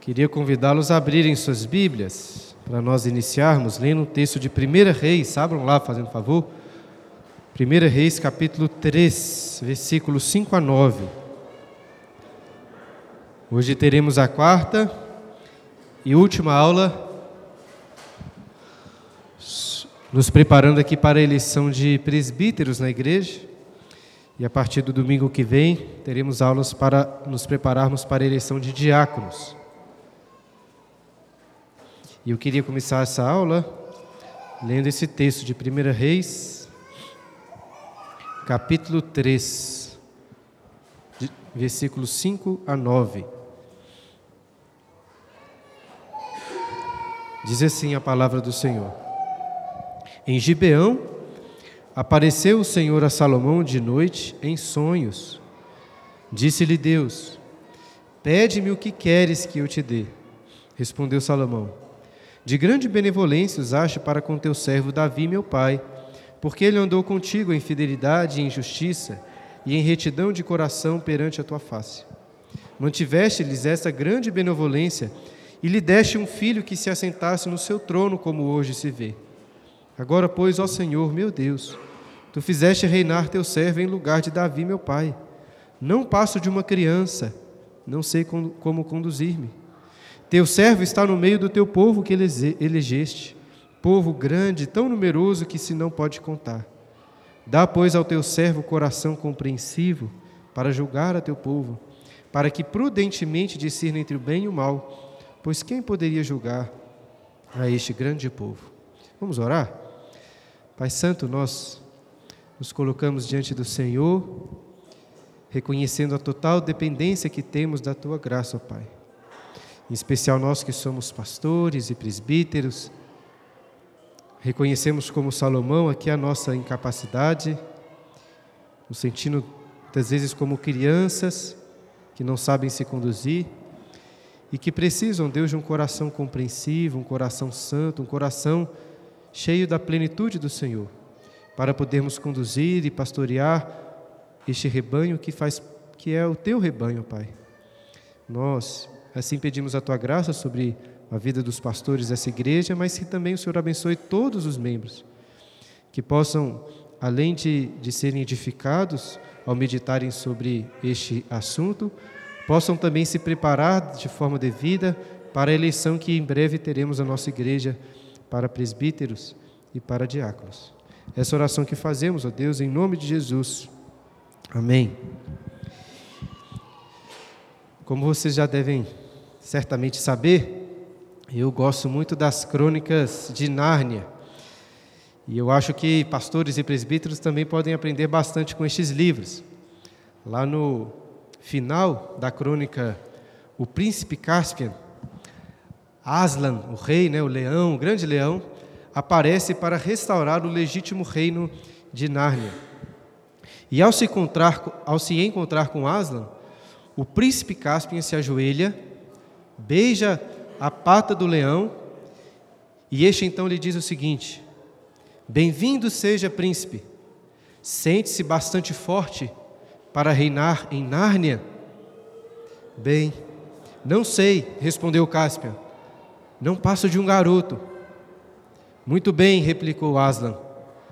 Queria convidá-los a abrirem suas Bíblias para nós iniciarmos lendo o texto de 1 Reis. Abram lá, fazendo favor. 1 Reis, capítulo 3, versículos 5 a 9. Hoje teremos a quarta e última aula, nos preparando aqui para a eleição de presbíteros na igreja. E a partir do domingo que vem, teremos aulas para nos prepararmos para a eleição de diáconos. E eu queria começar essa aula lendo esse texto de 1 Reis, capítulo 3, versículos 5 a 9. Diz assim a palavra do Senhor: Em Gibeão apareceu o Senhor a Salomão de noite em sonhos. Disse-lhe Deus: Pede-me o que queres que eu te dê. Respondeu Salomão: de grande benevolência usaste para com teu servo Davi, meu pai, porque ele andou contigo em fidelidade e em justiça e em retidão de coração perante a tua face. Mantiveste-lhes essa grande benevolência e lhe deste um filho que se assentasse no seu trono, como hoje se vê. Agora, pois, ó Senhor, meu Deus, tu fizeste reinar teu servo em lugar de Davi, meu pai. Não passo de uma criança, não sei como conduzir-me. Teu servo está no meio do teu povo que elegeste, povo grande, tão numeroso que se não pode contar. Dá, pois, ao teu servo coração compreensivo para julgar a teu povo, para que prudentemente discirna entre o bem e o mal, pois quem poderia julgar a este grande povo? Vamos orar? Pai Santo, nós nos colocamos diante do Senhor, reconhecendo a total dependência que temos da tua graça, ó Pai em especial nós que somos pastores e presbíteros, reconhecemos como Salomão aqui a nossa incapacidade, nos sentindo muitas vezes como crianças que não sabem se conduzir e que precisam, Deus, de um coração compreensivo, um coração santo, um coração cheio da plenitude do Senhor, para podermos conduzir e pastorear este rebanho que faz que é o teu rebanho, Pai. Nós Assim pedimos a tua graça sobre a vida dos pastores dessa igreja, mas que também o Senhor abençoe todos os membros, que possam, além de, de serem edificados ao meditarem sobre este assunto, possam também se preparar de forma devida para a eleição que em breve teremos na nossa igreja para presbíteros e para diáconos. Essa oração que fazemos, ó Deus, em nome de Jesus. Amém. Como vocês já devem certamente saber, eu gosto muito das crônicas de Nárnia. E eu acho que pastores e presbíteros também podem aprender bastante com estes livros. Lá no final da crônica O Príncipe Caspian, Aslan, o rei, né, o leão, o grande leão, aparece para restaurar o legítimo reino de Nárnia. E ao se encontrar, ao se encontrar com Aslan, o príncipe Caspian se ajoelha beija a pata do leão, e este então lhe diz o seguinte: Bem-vindo seja, príncipe, sente-se bastante forte para reinar em Nárnia? Bem, não sei, respondeu Cáspia, não passo de um garoto. Muito bem, replicou Aslan.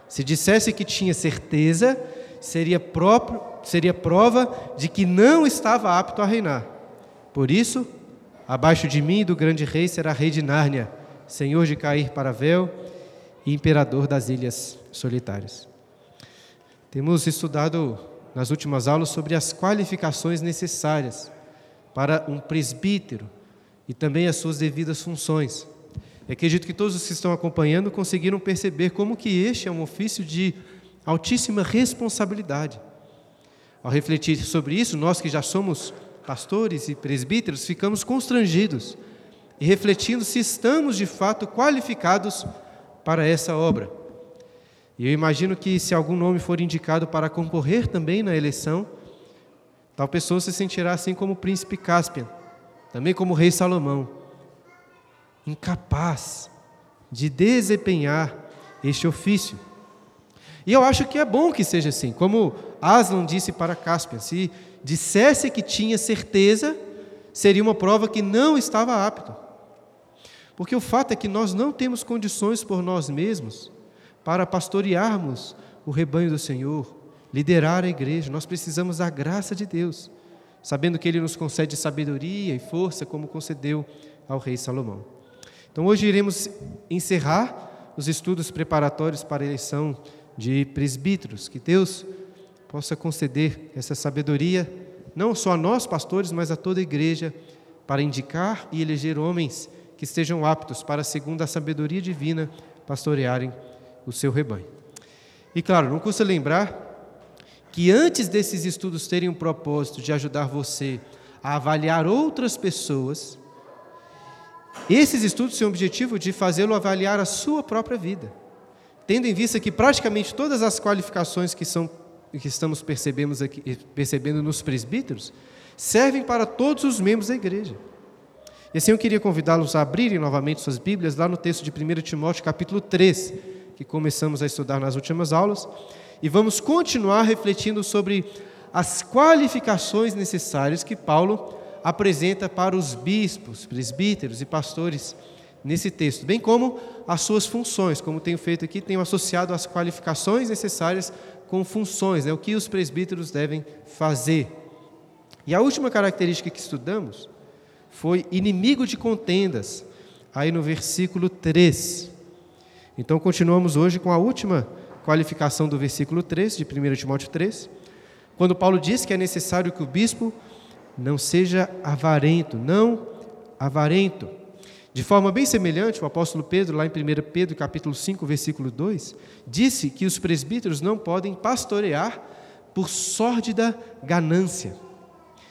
Se dissesse que tinha certeza, seria, próprio, seria prova de que não estava apto a reinar. Por isso, Abaixo de mim, do grande rei, será rei de Nárnia, senhor de Cair para Véu e imperador das ilhas solitárias. Temos estudado nas últimas aulas sobre as qualificações necessárias para um presbítero e também as suas devidas funções. Eu acredito que todos os que estão acompanhando conseguiram perceber como que este é um ofício de altíssima responsabilidade. Ao refletir sobre isso, nós que já somos pastores e presbíteros, ficamos constrangidos e refletindo se estamos de fato qualificados para essa obra. E eu imagino que se algum nome for indicado para concorrer também na eleição, tal pessoa se sentirá assim como o príncipe Cáspian, também como o rei Salomão, incapaz de desempenhar este ofício. E eu acho que é bom que seja assim, como Aslan disse para Cáspian, se dissesse que tinha certeza, seria uma prova que não estava apto. Porque o fato é que nós não temos condições por nós mesmos para pastorearmos o rebanho do Senhor, liderar a igreja. Nós precisamos da graça de Deus, sabendo que Ele nos concede sabedoria e força, como concedeu ao rei Salomão. Então, hoje iremos encerrar os estudos preparatórios para a eleição de presbíteros. Que Deus possa conceder essa sabedoria, não só a nós, pastores, mas a toda a igreja, para indicar e eleger homens que estejam aptos para, segundo a sabedoria divina, pastorearem o seu rebanho. E claro, não custa lembrar que antes desses estudos terem o propósito de ajudar você a avaliar outras pessoas, esses estudos têm o objetivo de fazê-lo avaliar a sua própria vida, tendo em vista que praticamente todas as qualificações que, são, que estamos percebemos aqui, percebendo nos presbíteros servem para todos os membros da igreja. E assim eu queria convidá-los a abrirem novamente suas Bíblias lá no texto de 1 Timóteo, capítulo 3, que começamos a estudar nas últimas aulas, e vamos continuar refletindo sobre as qualificações necessárias que Paulo apresenta para os bispos, presbíteros e pastores nesse texto, bem como as suas funções, como tenho feito aqui, tenho associado as qualificações necessárias com funções, né, o que os presbíteros devem fazer. E a última característica que estudamos foi inimigo de contendas, aí no versículo 3. Então continuamos hoje com a última qualificação do versículo 3 de 1 Timóteo 3, quando Paulo diz que é necessário que o bispo não seja avarento, não avarento. De forma bem semelhante, o apóstolo Pedro, lá em 1 Pedro, capítulo 5, versículo 2, disse que os presbíteros não podem pastorear por sórdida ganância.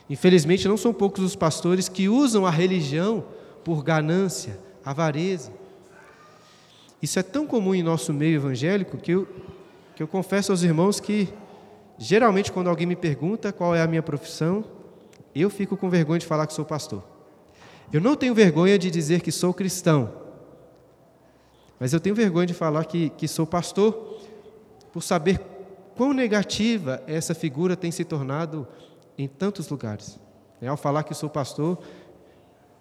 Infelizmente, não são poucos os pastores que usam a religião por ganância, avareza. Isso é tão comum em nosso meio evangélico que eu, que eu confesso aos irmãos que, geralmente, quando alguém me pergunta qual é a minha profissão, eu fico com vergonha de falar que sou pastor. Eu não tenho vergonha de dizer que sou cristão, mas eu tenho vergonha de falar que, que sou pastor por saber quão negativa essa figura tem se tornado em tantos lugares. É, ao falar que sou pastor,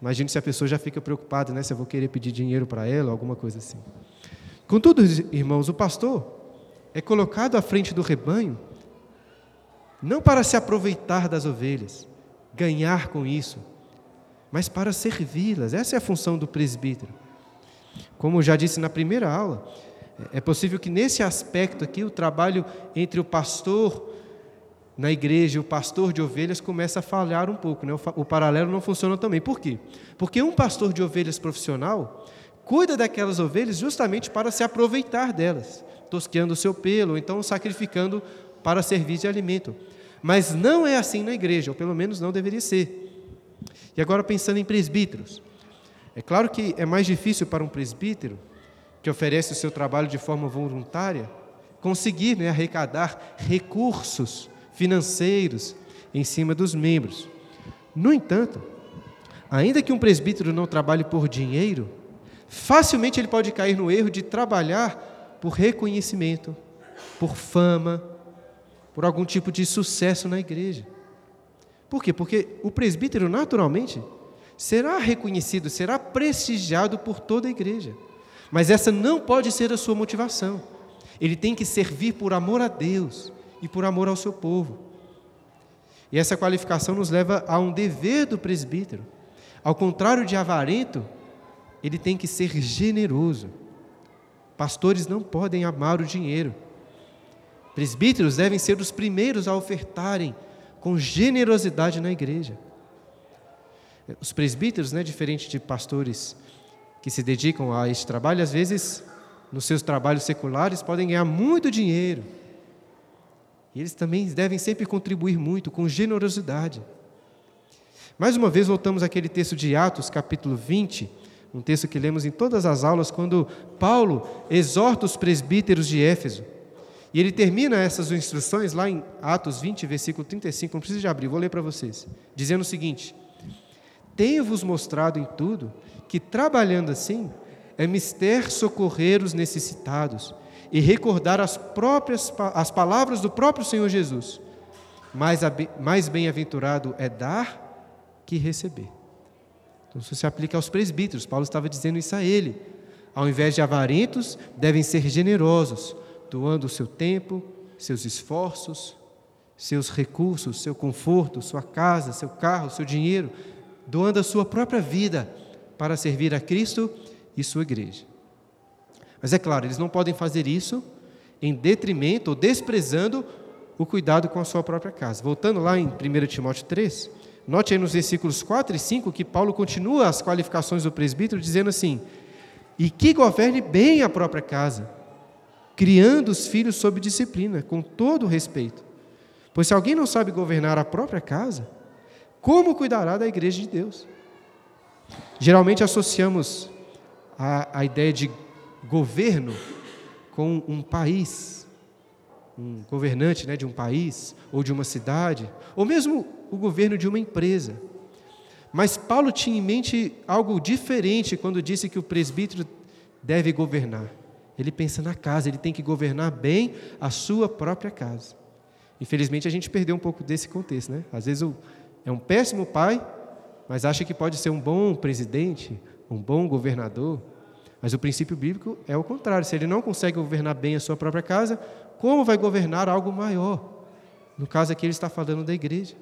imagine se a pessoa já fica preocupada, né, se eu vou querer pedir dinheiro para ela, alguma coisa assim. Contudo, irmãos, o pastor é colocado à frente do rebanho não para se aproveitar das ovelhas, ganhar com isso, mas para servi-las. Essa é a função do presbítero. Como já disse na primeira aula, é possível que nesse aspecto aqui o trabalho entre o pastor na igreja, o pastor de ovelhas começa a falhar um pouco, né? o, o paralelo não funciona também. Por quê? Porque um pastor de ovelhas profissional cuida daquelas ovelhas justamente para se aproveitar delas, tosqueando o seu pelo, ou então sacrificando para servir de alimento. Mas não é assim na igreja, ou pelo menos não deveria ser. E agora pensando em presbíteros. É claro que é mais difícil para um presbítero, que oferece o seu trabalho de forma voluntária, conseguir né, arrecadar recursos financeiros em cima dos membros. No entanto, ainda que um presbítero não trabalhe por dinheiro, facilmente ele pode cair no erro de trabalhar por reconhecimento, por fama, por algum tipo de sucesso na igreja. Por quê? Porque o presbítero, naturalmente, será reconhecido, será prestigiado por toda a igreja. Mas essa não pode ser a sua motivação. Ele tem que servir por amor a Deus, e por amor ao seu povo. E essa qualificação nos leva a um dever do presbítero. Ao contrário de avarento, ele tem que ser generoso. Pastores não podem amar o dinheiro. Presbíteros devem ser os primeiros a ofertarem com generosidade na igreja. Os presbíteros, né, diferente de pastores que se dedicam a este trabalho, às vezes, nos seus trabalhos seculares, podem ganhar muito dinheiro e eles também devem sempre contribuir muito, com generosidade. Mais uma vez, voltamos àquele texto de Atos, capítulo 20, um texto que lemos em todas as aulas, quando Paulo exorta os presbíteros de Éfeso. E ele termina essas instruções lá em Atos 20, versículo 35, não precisa de abrir, vou ler para vocês, dizendo o seguinte: Tenho-vos mostrado em tudo que, trabalhando assim, é mister socorrer os necessitados e recordar as próprias as palavras do próprio Senhor Jesus. Mais, mais bem-aventurado é dar que receber. Então, isso se aplica aos presbíteros. Paulo estava dizendo isso a ele. Ao invés de avarentos, devem ser generosos, doando o seu tempo, seus esforços, seus recursos, seu conforto, sua casa, seu carro, seu dinheiro, doando a sua própria vida para servir a Cristo e sua igreja. Mas é claro, eles não podem fazer isso em detrimento ou desprezando o cuidado com a sua própria casa. Voltando lá em 1 Timóteo 3, note aí nos versículos 4 e 5 que Paulo continua as qualificações do presbítero dizendo assim: "E que governe bem a própria casa, criando os filhos sob disciplina, com todo respeito. Pois se alguém não sabe governar a própria casa, como cuidará da igreja de Deus?" Geralmente associamos a, a ideia de governo com um país, um governante né, de um país, ou de uma cidade, ou mesmo o governo de uma empresa. Mas Paulo tinha em mente algo diferente quando disse que o presbítero deve governar. Ele pensa na casa, ele tem que governar bem a sua própria casa. Infelizmente a gente perdeu um pouco desse contexto, né? Às vezes é um péssimo pai, mas acha que pode ser um bom presidente, um bom governador. Mas o princípio bíblico é o contrário. Se ele não consegue governar bem a sua própria casa, como vai governar algo maior? No caso aqui, ele está falando da igreja.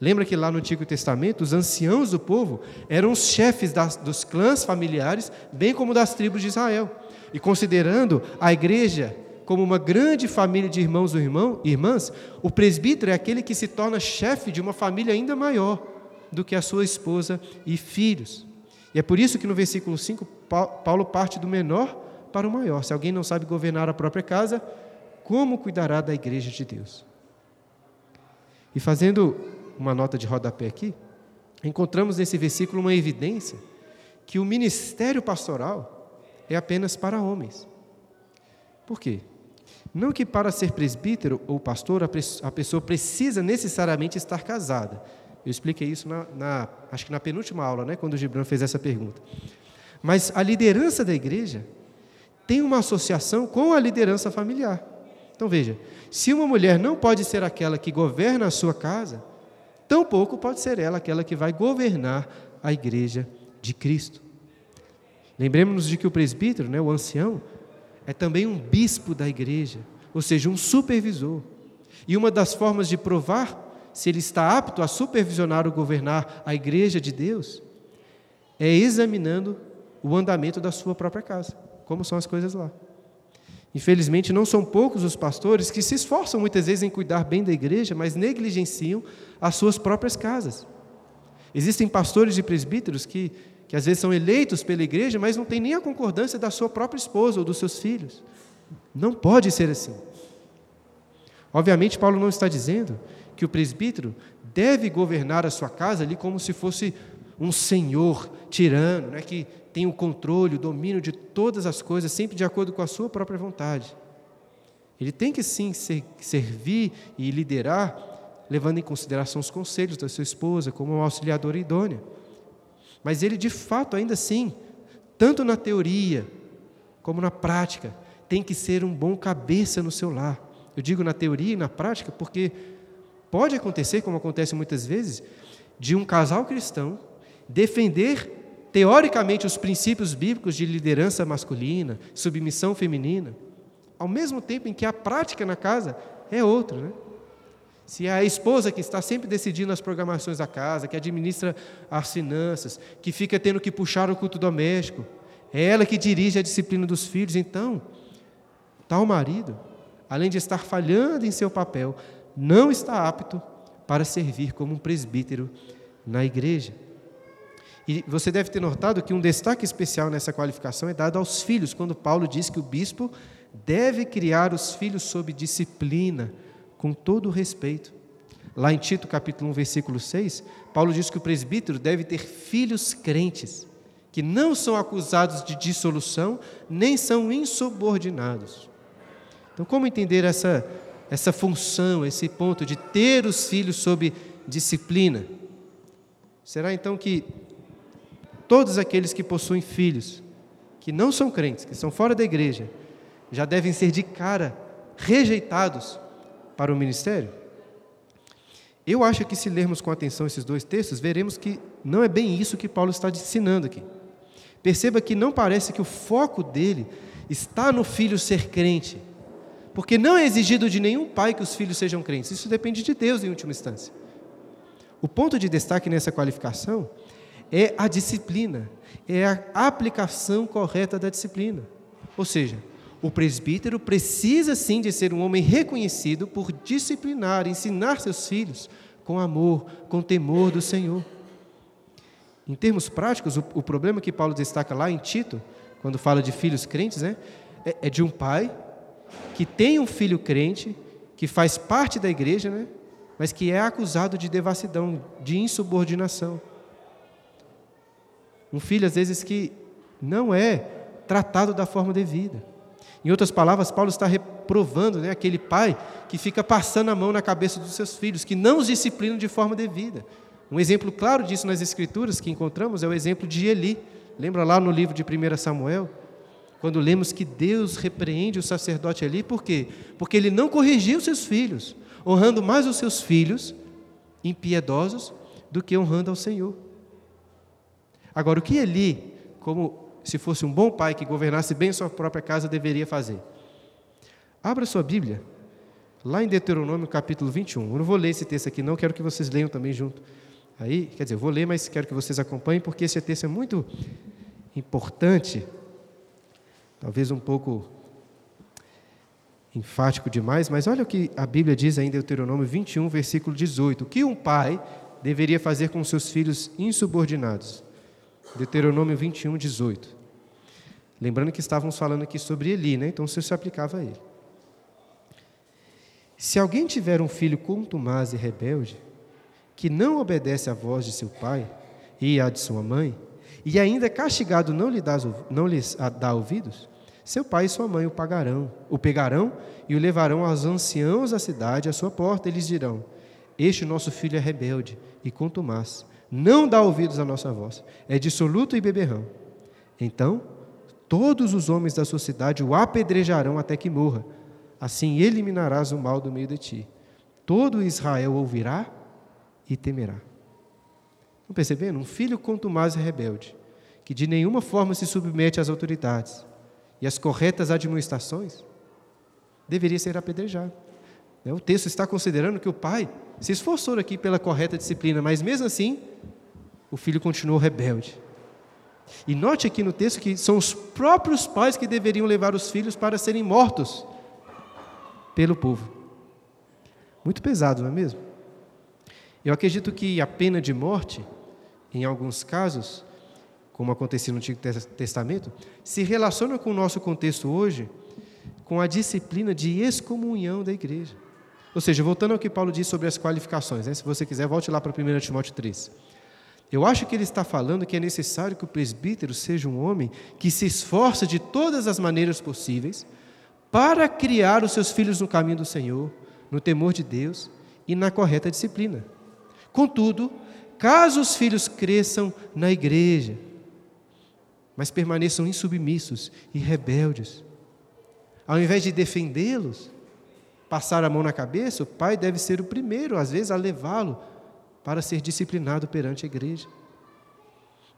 Lembra que lá no Antigo Testamento, os anciãos do povo eram os chefes das, dos clãs familiares, bem como das tribos de Israel. E considerando a igreja como uma grande família de irmãos ou irmão, irmãs, o presbítero é aquele que se torna chefe de uma família ainda maior do que a sua esposa e filhos. E é por isso que no versículo 5, Paulo parte do menor para o maior. Se alguém não sabe governar a própria casa, como cuidará da igreja de Deus? E fazendo uma nota de rodapé aqui, encontramos nesse versículo uma evidência que o ministério pastoral é apenas para homens. Por quê? Não que para ser presbítero ou pastor a pessoa precisa necessariamente estar casada. Eu expliquei isso na, na acho que na penúltima aula, né, quando o Gibran fez essa pergunta. Mas a liderança da igreja tem uma associação com a liderança familiar. Então veja: se uma mulher não pode ser aquela que governa a sua casa, tampouco pode ser ela aquela que vai governar a igreja de Cristo. Lembremos-nos de que o presbítero, né, o ancião, é também um bispo da igreja, ou seja, um supervisor. E uma das formas de provar se ele está apto a supervisionar ou governar a igreja de Deus é examinando o andamento da sua própria casa, como são as coisas lá. Infelizmente, não são poucos os pastores que se esforçam muitas vezes em cuidar bem da igreja, mas negligenciam as suas próprias casas. Existem pastores e presbíteros que, que às vezes são eleitos pela igreja, mas não têm nem a concordância da sua própria esposa ou dos seus filhos. Não pode ser assim. Obviamente, Paulo não está dizendo que o presbítero deve governar a sua casa ali como se fosse um senhor tirano, né, que tem o controle, o domínio de todas as coisas, sempre de acordo com a sua própria vontade. Ele tem que sim servir e liderar, levando em consideração os conselhos da sua esposa, como uma auxiliadora idônea. Mas ele, de fato, ainda assim, tanto na teoria como na prática, tem que ser um bom cabeça no seu lar. Eu digo na teoria e na prática porque pode acontecer, como acontece muitas vezes, de um casal cristão defender teoricamente os princípios bíblicos de liderança masculina, submissão feminina, ao mesmo tempo em que a prática na casa é outra, né? Se é a esposa que está sempre decidindo as programações da casa, que administra as finanças, que fica tendo que puxar o culto doméstico, é ela que dirige a disciplina dos filhos, então, tal marido, além de estar falhando em seu papel, não está apto para servir como um presbítero na igreja. E você deve ter notado que um destaque especial nessa qualificação é dado aos filhos, quando Paulo diz que o bispo deve criar os filhos sob disciplina, com todo respeito. Lá em Tito capítulo 1, versículo 6, Paulo diz que o presbítero deve ter filhos crentes, que não são acusados de dissolução, nem são insubordinados. Então, como entender essa, essa função, esse ponto de ter os filhos sob disciplina? Será então que todos aqueles que possuem filhos, que não são crentes, que são fora da igreja, já devem ser de cara rejeitados para o ministério? Eu acho que se lermos com atenção esses dois textos, veremos que não é bem isso que Paulo está ensinando aqui. Perceba que não parece que o foco dele está no filho ser crente, porque não é exigido de nenhum pai que os filhos sejam crentes, isso depende de Deus em última instância. O ponto de destaque nessa qualificação é a disciplina, é a aplicação correta da disciplina. Ou seja, o presbítero precisa sim de ser um homem reconhecido por disciplinar, ensinar seus filhos com amor, com temor do Senhor. Em termos práticos, o, o problema que Paulo destaca lá em Tito, quando fala de filhos crentes, né, é, é de um pai que tem um filho crente, que faz parte da igreja, né, mas que é acusado de devassidão, de insubordinação. Um filho, às vezes, que não é tratado da forma devida. Em outras palavras, Paulo está reprovando né, aquele pai que fica passando a mão na cabeça dos seus filhos, que não os disciplinam de forma devida. Um exemplo claro disso nas Escrituras que encontramos é o exemplo de Eli. Lembra lá no livro de 1 Samuel? Quando lemos que Deus repreende o sacerdote Eli, por quê? Porque ele não corrigiu seus filhos, honrando mais os seus filhos impiedosos do que honrando ao Senhor. Agora, o que Eli, como se fosse um bom pai que governasse bem sua própria casa, deveria fazer. Abra sua Bíblia, lá em Deuteronômio capítulo 21. Eu não vou ler esse texto aqui, não, quero que vocês leiam também junto. Aí, quer dizer, eu vou ler, mas quero que vocês acompanhem, porque esse texto é muito importante, talvez um pouco enfático demais, mas olha o que a Bíblia diz em Deuteronômio 21, versículo 18: o que um pai deveria fazer com seus filhos insubordinados. Deuteronômio 21, 18. Lembrando que estávamos falando aqui sobre Eli, né? então isso se aplicava a ele. Se alguém tiver um filho contumaz e rebelde, que não obedece à voz de seu pai e à de sua mãe, e ainda castigado não, lhe dá, não lhes dá ouvidos, seu pai e sua mãe o pagarão, o pegarão e o levarão aos anciãos da cidade à sua porta, e lhes dirão: Este nosso filho é rebelde e contumaz, não dá ouvidos à nossa voz, é dissoluto e beberrão. Então Todos os homens da sua cidade o apedrejarão até que morra. Assim eliminarás o mal do meio de ti. Todo Israel ouvirá e temerá. Estão percebendo? Um filho contumaz e rebelde, que de nenhuma forma se submete às autoridades e às corretas administrações, deveria ser apedrejado. Né? O texto está considerando que o pai se esforçou aqui pela correta disciplina, mas mesmo assim, o filho continuou rebelde. E note aqui no texto que são os próprios pais que deveriam levar os filhos para serem mortos pelo povo. Muito pesado, não é mesmo? Eu acredito que a pena de morte, em alguns casos, como acontecia no Antigo Testamento, se relaciona com o nosso contexto hoje com a disciplina de excomunhão da igreja. Ou seja, voltando ao que Paulo diz sobre as qualificações, né? se você quiser, volte lá para 1 Timóteo 3. Eu acho que ele está falando que é necessário que o presbítero seja um homem que se esforça de todas as maneiras possíveis para criar os seus filhos no caminho do Senhor, no temor de Deus e na correta disciplina. Contudo, caso os filhos cresçam na igreja, mas permaneçam insubmissos e rebeldes, ao invés de defendê-los, passar a mão na cabeça, o pai deve ser o primeiro, às vezes, a levá-lo para ser disciplinado perante a igreja.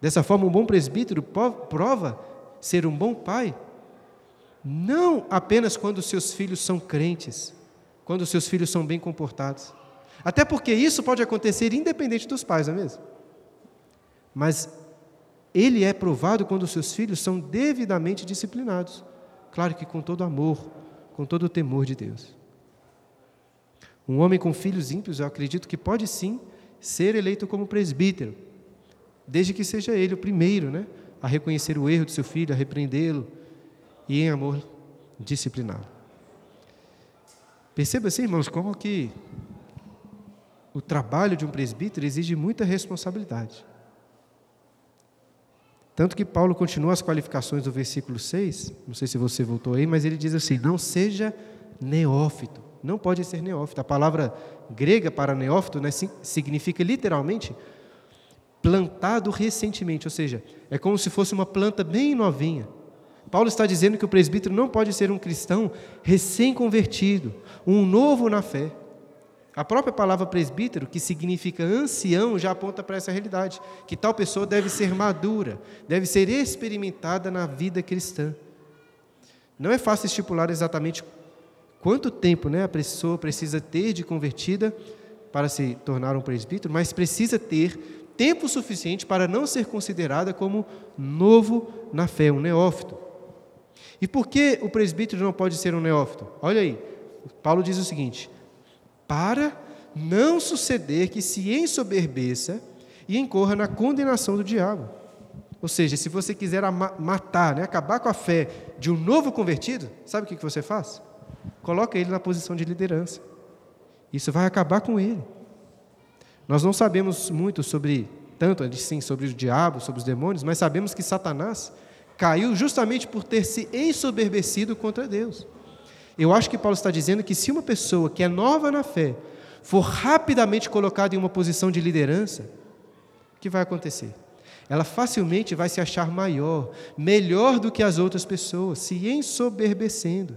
Dessa forma, um bom presbítero prova ser um bom pai, não apenas quando seus filhos são crentes, quando seus filhos são bem comportados. Até porque isso pode acontecer independente dos pais, não é mesmo? Mas ele é provado quando seus filhos são devidamente disciplinados. Claro que com todo amor, com todo o temor de Deus. Um homem com filhos ímpios, eu acredito que pode sim ser eleito como presbítero, desde que seja ele o primeiro né, a reconhecer o erro de seu filho, a repreendê-lo e, em amor, discipliná-lo. Perceba assim, irmãos, como que o trabalho de um presbítero exige muita responsabilidade. Tanto que Paulo continua as qualificações do versículo 6, não sei se você voltou aí, mas ele diz assim: não seja neófito, não pode ser neófito. A palavra grega para neófito né, significa literalmente plantado recentemente, ou seja, é como se fosse uma planta bem novinha. Paulo está dizendo que o presbítero não pode ser um cristão recém-convertido, um novo na fé. A própria palavra presbítero, que significa ancião, já aponta para essa realidade, que tal pessoa deve ser madura, deve ser experimentada na vida cristã. Não é fácil estipular exatamente quanto tempo né, a pessoa precisa ter de convertida para se tornar um presbítero, mas precisa ter tempo suficiente para não ser considerada como novo na fé, um neófito. E por que o presbítero não pode ser um neófito? Olha aí, Paulo diz o seguinte: para não suceder que se ensoberbeça e incorra na condenação do diabo. Ou seja, se você quiser matar, né, acabar com a fé de um novo convertido, sabe o que você faz? Coloca ele na posição de liderança. Isso vai acabar com ele. Nós não sabemos muito sobre, tanto assim, sobre o diabo, sobre os demônios, mas sabemos que Satanás caiu justamente por ter se ensoberbecido contra Deus. Eu acho que Paulo está dizendo que se uma pessoa que é nova na fé for rapidamente colocada em uma posição de liderança, o que vai acontecer? Ela facilmente vai se achar maior, melhor do que as outras pessoas, se ensoberbecendo.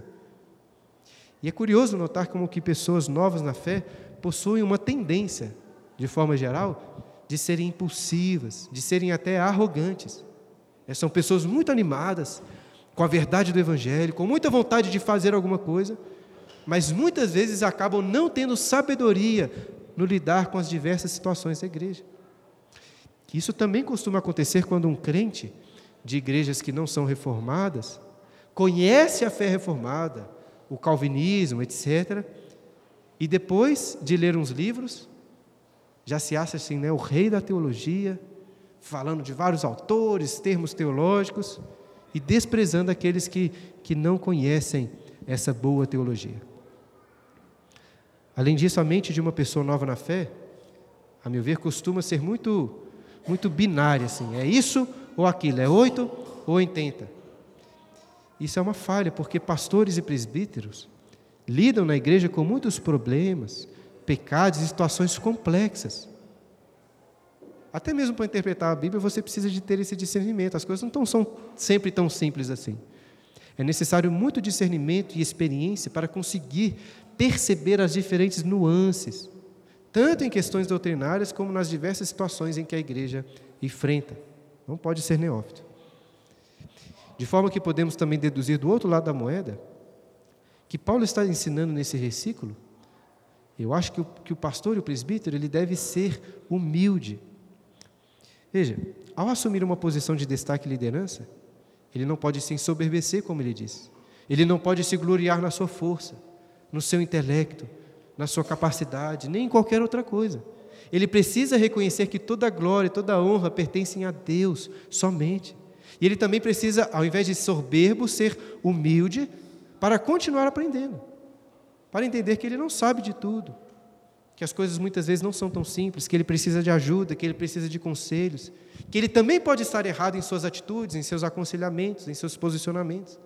E é curioso notar como que pessoas novas na fé possuem uma tendência, de forma geral, de serem impulsivas, de serem até arrogantes. É, são pessoas muito animadas, com a verdade do Evangelho, com muita vontade de fazer alguma coisa, mas muitas vezes acabam não tendo sabedoria no lidar com as diversas situações da igreja. Isso também costuma acontecer quando um crente de igrejas que não são reformadas conhece a fé reformada, o calvinismo, etc., e depois de ler uns livros, já se acha assim, né, o rei da teologia, falando de vários autores, termos teológicos, e desprezando aqueles que, que não conhecem essa boa teologia. Além disso, a mente de uma pessoa nova na fé, a meu ver, costuma ser muito, muito binária, assim, é isso ou aquilo, é oito ou oitenta. Isso é uma falha, porque pastores e presbíteros lidam na igreja com muitos problemas, pecados e situações complexas. Até mesmo para interpretar a Bíblia, você precisa de ter esse discernimento. As coisas não tão, são sempre tão simples assim. É necessário muito discernimento e experiência para conseguir perceber as diferentes nuances, tanto em questões doutrinárias como nas diversas situações em que a igreja enfrenta. Não pode ser neófito. De forma que podemos também deduzir do outro lado da moeda que Paulo está ensinando nesse versículo. Eu acho que o, que o pastor e o presbítero ele deve ser humilde Veja, ao assumir uma posição de destaque e liderança, ele não pode se ensoberbecer, como ele diz. Ele não pode se gloriar na sua força, no seu intelecto, na sua capacidade, nem em qualquer outra coisa. Ele precisa reconhecer que toda glória, toda honra pertencem a Deus somente. E ele também precisa, ao invés de soberbo, ser humilde para continuar aprendendo, para entender que ele não sabe de tudo, que as coisas muitas vezes não são tão simples, que ele precisa de ajuda, que ele precisa de conselhos, que ele também pode estar errado em suas atitudes, em seus aconselhamentos, em seus posicionamentos.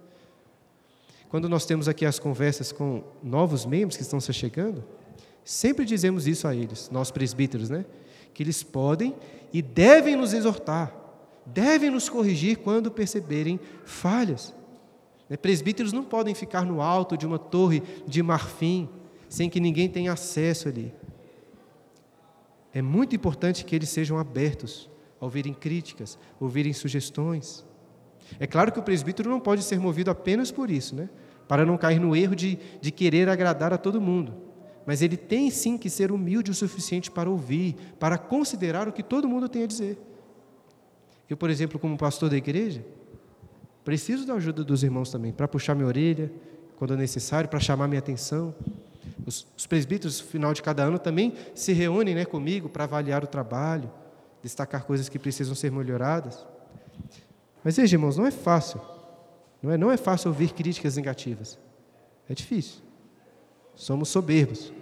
Quando nós temos aqui as conversas com novos membros que estão se chegando, sempre dizemos isso a eles, nós presbíteros, né? Que eles podem e devem nos exortar, devem nos corrigir quando perceberem falhas. Né? Presbíteros não podem ficar no alto de uma torre de marfim, sem que ninguém tenha acesso ali. É muito importante que eles sejam abertos a ouvirem críticas, ouvirem sugestões. É claro que o presbítero não pode ser movido apenas por isso, né? para não cair no erro de, de querer agradar a todo mundo. Mas ele tem sim que ser humilde o suficiente para ouvir, para considerar o que todo mundo tem a dizer. Eu, por exemplo, como pastor da igreja, preciso da ajuda dos irmãos também, para puxar minha orelha, quando é necessário, para chamar minha atenção. Os, os presbíteros, no final de cada ano, também se reúnem né, comigo para avaliar o trabalho, destacar coisas que precisam ser melhoradas. Mas veja, irmãos, não é fácil. Não é, não é fácil ouvir críticas negativas. É difícil. Somos soberbos.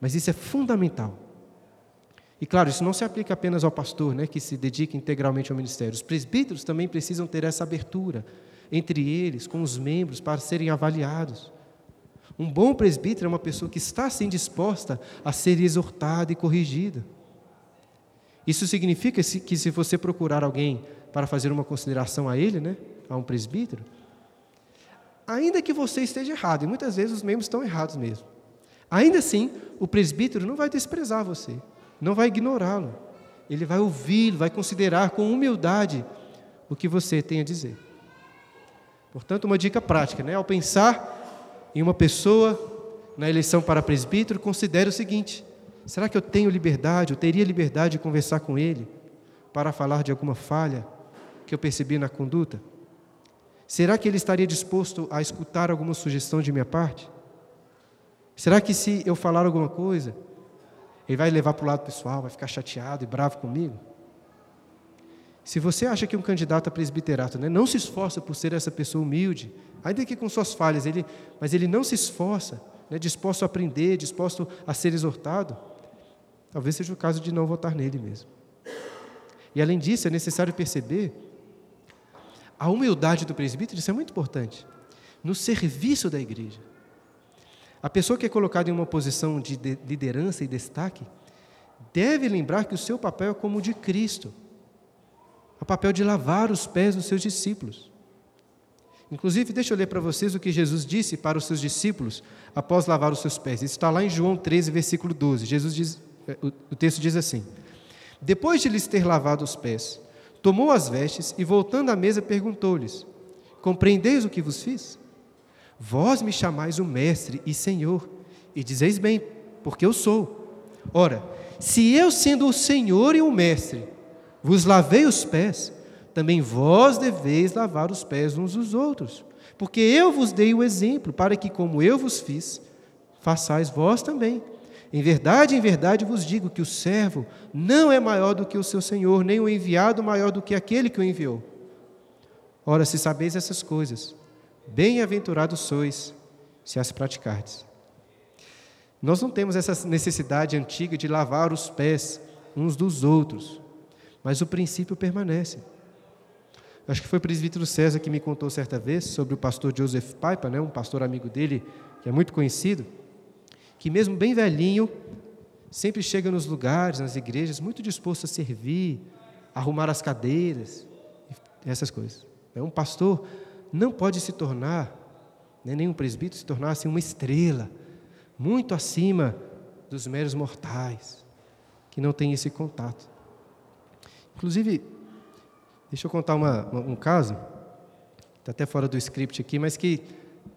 Mas isso é fundamental. E claro, isso não se aplica apenas ao pastor, né, que se dedica integralmente ao ministério. Os presbíteros também precisam ter essa abertura entre eles, com os membros, para serem avaliados. Um bom presbítero é uma pessoa que está sim disposta a ser exortada e corrigida. Isso significa que se você procurar alguém para fazer uma consideração a ele, né, a um presbítero, ainda que você esteja errado, e muitas vezes os membros estão errados mesmo, Ainda assim, o presbítero não vai desprezar você, não vai ignorá-lo. Ele vai ouvi-lo, vai considerar com humildade o que você tem a dizer. Portanto, uma dica prática, né? Ao pensar em uma pessoa na eleição para presbítero, considere o seguinte: será que eu tenho liberdade, eu teria liberdade de conversar com ele para falar de alguma falha que eu percebi na conduta? Será que ele estaria disposto a escutar alguma sugestão de minha parte? Será que se eu falar alguma coisa, ele vai levar para o lado pessoal, vai ficar chateado e bravo comigo? Se você acha que um candidato a presbiterato né, não se esforça por ser essa pessoa humilde, ainda que com suas falhas, ele, mas ele não se esforça, né, disposto a aprender, disposto a ser exortado, talvez seja o caso de não votar nele mesmo. E além disso, é necessário perceber a humildade do presbítero, isso é muito importante, no serviço da igreja. A pessoa que é colocada em uma posição de liderança e destaque deve lembrar que o seu papel é como o de Cristo. É o papel de lavar os pés dos seus discípulos. Inclusive, deixa eu ler para vocês o que Jesus disse para os seus discípulos após lavar os seus pés. Isso está lá em João 13, versículo 12. Jesus diz, é, o texto diz assim: Depois de lhes ter lavado os pés, tomou as vestes e, voltando à mesa, perguntou-lhes: Compreendeis o que vos fiz? Vós me chamais o Mestre e Senhor, e dizeis bem, porque eu sou. Ora, se eu, sendo o Senhor e o Mestre, vos lavei os pés, também vós deveis lavar os pés uns dos outros. Porque eu vos dei o exemplo, para que, como eu vos fiz, façais vós também. Em verdade, em verdade vos digo que o servo não é maior do que o seu senhor, nem o enviado maior do que aquele que o enviou. Ora, se sabeis essas coisas, Bem-aventurados sois se as praticardes. Nós não temos essa necessidade antiga de lavar os pés uns dos outros, mas o princípio permanece. Acho que foi o presbítero César que me contou certa vez sobre o pastor Joseph Paipa, né, um pastor amigo dele, que é muito conhecido, que mesmo bem velhinho, sempre chega nos lugares, nas igrejas, muito disposto a servir, arrumar as cadeiras, essas coisas. É um pastor não pode se tornar, né, nenhum presbítero se tornar assim uma estrela, muito acima dos meros mortais, que não tem esse contato. Inclusive, deixa eu contar uma, um caso, está até fora do script aqui, mas que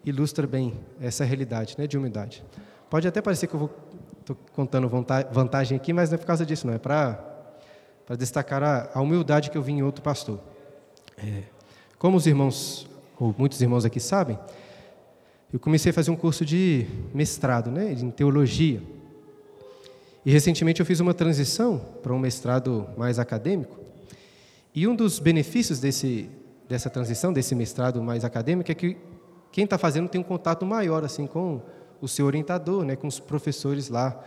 ilustra bem essa realidade né, de humildade. Pode até parecer que eu estou contando vantagem aqui, mas não é por causa disso, não, é para destacar a, a, humildade que eu vi em outro pastor. É, como os irmãos ou muitos irmãos aqui sabem, eu comecei a fazer um curso de mestrado, né, em teologia. E recentemente eu fiz uma transição para um mestrado mais acadêmico. E um dos benefícios desse, dessa transição, desse mestrado mais acadêmico, é que quem está fazendo tem um contato maior assim com o seu orientador, né, com os professores lá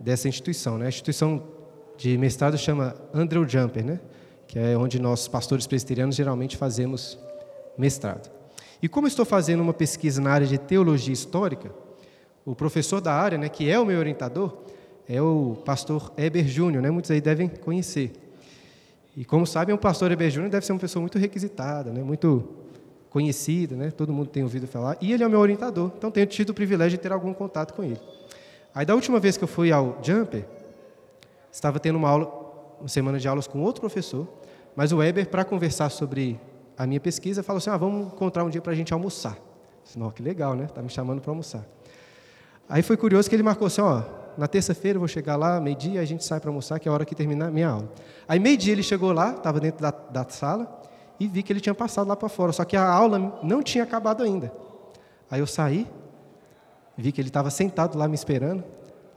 dessa instituição. Né? A instituição de mestrado chama Andrew Jumper, né, que é onde nós, pastores presbiterianos, geralmente fazemos mestrado. E como estou fazendo uma pesquisa na área de teologia histórica, o professor da área, né, que é o meu orientador, é o pastor Eber Júnior, né, muitos aí devem conhecer. E como sabem, o pastor Eber Júnior deve ser uma pessoa muito requisitada, né, muito conhecida, né, todo mundo tem ouvido falar, e ele é o meu orientador, então tenho tido o privilégio de ter algum contato com ele. Aí da última vez que eu fui ao Jumper, estava tendo uma aula, uma semana de aulas com outro professor, mas o Eber, para conversar sobre a minha pesquisa, falou assim: ah, vamos encontrar um dia para a gente almoçar. disse, Não, que legal, né? Está me chamando para almoçar. Aí foi curioso que ele marcou assim: ó, na terça-feira eu vou chegar lá, meio-dia, a gente sai para almoçar, que é a hora que termina a minha aula. Aí, meio-dia, ele chegou lá, estava dentro da, da sala, e vi que ele tinha passado lá para fora, só que a aula não tinha acabado ainda. Aí eu saí, vi que ele estava sentado lá me esperando.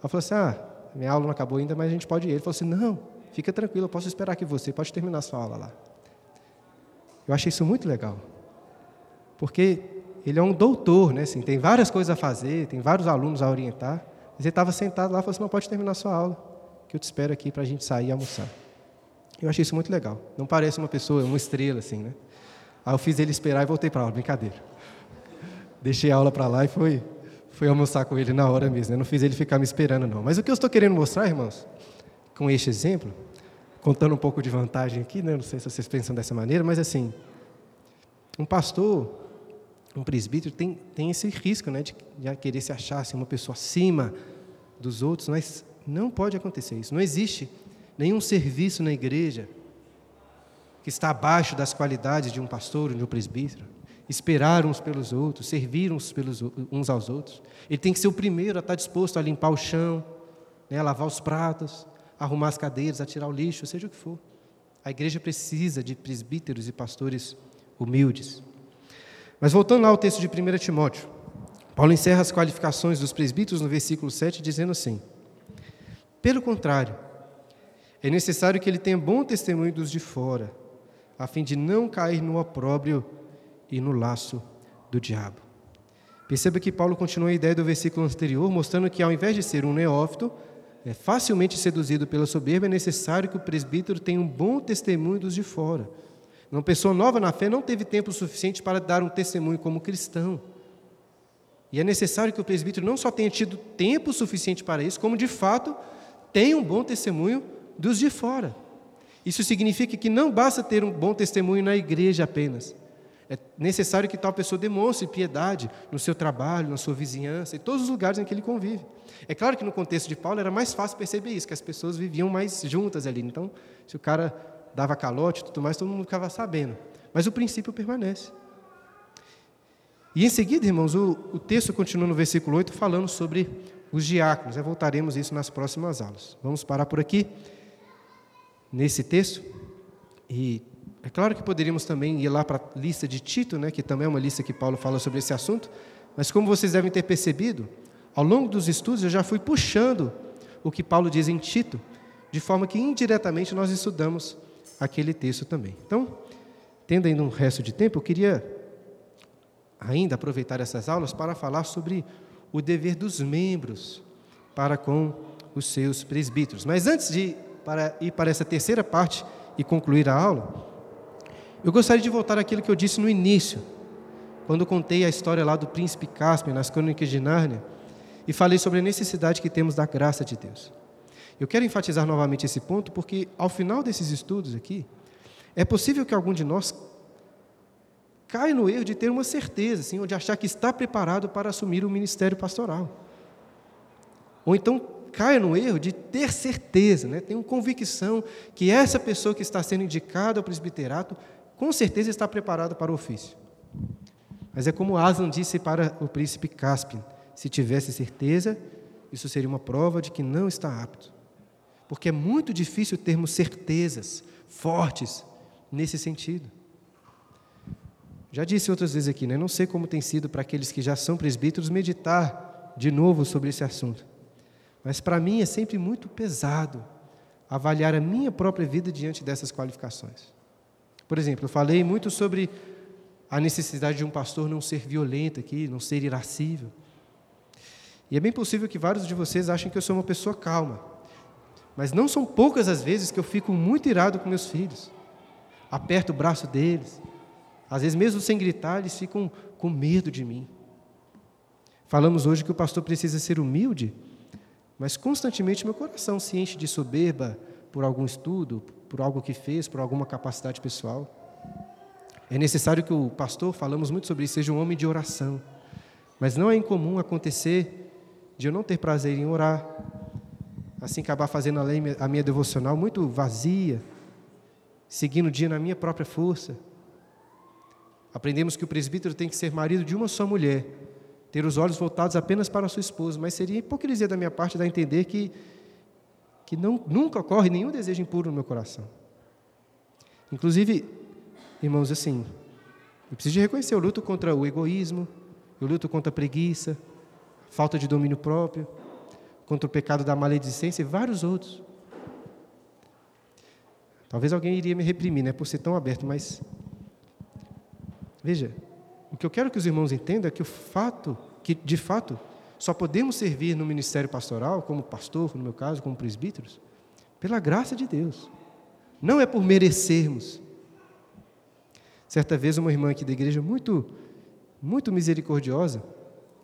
Eu falei assim: ah, minha aula não acabou ainda, mas a gente pode ir. Ele falou assim: não, fica tranquilo, eu posso esperar aqui você, pode terminar a sua aula lá. Eu achei isso muito legal. Porque ele é um doutor, né? Assim, tem várias coisas a fazer, tem vários alunos a orientar. Mas ele estava sentado lá e falou assim: não pode terminar sua aula, que eu te espero aqui para a gente sair e almoçar. Eu achei isso muito legal. Não parece uma pessoa, uma estrela assim, né? Aí eu fiz ele esperar e voltei para a aula, brincadeira. Deixei a aula para lá e fui, fui almoçar com ele na hora mesmo. Eu não fiz ele ficar me esperando, não. Mas o que eu estou querendo mostrar, irmãos, com este exemplo, contando um pouco de vantagem aqui, né? não sei se vocês pensam dessa maneira, mas assim, um pastor, um presbítero tem, tem esse risco né, de, de querer se achar assim, uma pessoa acima dos outros, mas não pode acontecer isso. Não existe nenhum serviço na igreja que está abaixo das qualidades de um pastor, de um presbítero. Esperar uns pelos outros, servir uns, pelos, uns aos outros. Ele tem que ser o primeiro a estar disposto a limpar o chão, né, a lavar os pratos, arrumar as cadeiras, a tirar o lixo, seja o que for. A igreja precisa de presbíteros e pastores humildes. Mas voltando lá ao texto de 1 Timóteo, Paulo encerra as qualificações dos presbíteros no versículo 7, dizendo assim: Pelo contrário, é necessário que ele tenha bom testemunho dos de fora, a fim de não cair no opróbrio e no laço do diabo. Perceba que Paulo continua a ideia do versículo anterior, mostrando que ao invés de ser um neófito, é facilmente seduzido pela soberba, é necessário que o presbítero tenha um bom testemunho dos de fora. Uma pessoa nova na fé não teve tempo suficiente para dar um testemunho como cristão. E é necessário que o presbítero não só tenha tido tempo suficiente para isso, como de fato tenha um bom testemunho dos de fora. Isso significa que não basta ter um bom testemunho na igreja apenas. É necessário que tal pessoa demonstre piedade no seu trabalho, na sua vizinhança, em todos os lugares em que ele convive. É claro que no contexto de Paulo era mais fácil perceber isso, que as pessoas viviam mais juntas ali. Então, se o cara dava calote e tudo mais, todo mundo ficava sabendo. Mas o princípio permanece. E em seguida, irmãos, o, o texto continua no versículo 8 falando sobre os diáconos. Já voltaremos isso nas próximas aulas. Vamos parar por aqui, nesse texto. E é claro que poderíamos também ir lá para a lista de Tito, né, que também é uma lista que Paulo fala sobre esse assunto. Mas como vocês devem ter percebido, ao longo dos estudos eu já fui puxando o que Paulo diz em Tito, de forma que indiretamente nós estudamos aquele texto também. Então, tendo ainda um resto de tempo, eu queria ainda aproveitar essas aulas para falar sobre o dever dos membros para com os seus presbíteros. Mas antes de para ir para essa terceira parte e concluir a aula, eu gostaria de voltar àquilo que eu disse no início, quando contei a história lá do príncipe Caspian nas Crônicas de Nárnia e falei sobre a necessidade que temos da graça de Deus. Eu quero enfatizar novamente esse ponto porque, ao final desses estudos aqui, é possível que algum de nós caia no erro de ter uma certeza, assim, ou de achar que está preparado para assumir o ministério pastoral. Ou então caia no erro de ter certeza, né, ter uma convicção que essa pessoa que está sendo indicada ao presbiterato, com certeza está preparada para o ofício. Mas é como Aslan disse para o príncipe Caspian: se tivesse certeza, isso seria uma prova de que não está apto porque é muito difícil termos certezas fortes nesse sentido. Já disse outras vezes aqui, né? não sei como tem sido para aqueles que já são presbíteros meditar de novo sobre esse assunto, mas para mim é sempre muito pesado avaliar a minha própria vida diante dessas qualificações. Por exemplo, eu falei muito sobre a necessidade de um pastor não ser violento aqui, não ser irascível. E é bem possível que vários de vocês achem que eu sou uma pessoa calma. Mas não são poucas as vezes que eu fico muito irado com meus filhos. Aperto o braço deles. Às vezes, mesmo sem gritar, eles ficam com medo de mim. Falamos hoje que o pastor precisa ser humilde, mas constantemente meu coração se enche de soberba por algum estudo, por algo que fez, por alguma capacidade pessoal. É necessário que o pastor, falamos muito sobre isso, seja um homem de oração. Mas não é incomum acontecer de eu não ter prazer em orar, assim acabar fazendo a minha devocional muito vazia, seguindo o dia na minha própria força. Aprendemos que o presbítero tem que ser marido de uma só mulher, ter os olhos voltados apenas para a sua esposa, mas seria hipocrisia da minha parte dar a entender que, que não, nunca ocorre nenhum desejo impuro no meu coração. Inclusive, irmãos, assim, eu preciso reconhecer, eu luto contra o egoísmo, eu luto contra a preguiça, falta de domínio próprio, contra o pecado da maledicência e vários outros. Talvez alguém iria me reprimir, né, por ser tão aberto, mas veja, o que eu quero que os irmãos entendam é que o fato que de fato só podemos servir no ministério pastoral, como pastor, no meu caso, como presbíteros, pela graça de Deus. Não é por merecermos. Certa vez uma irmã aqui da igreja muito muito misericordiosa,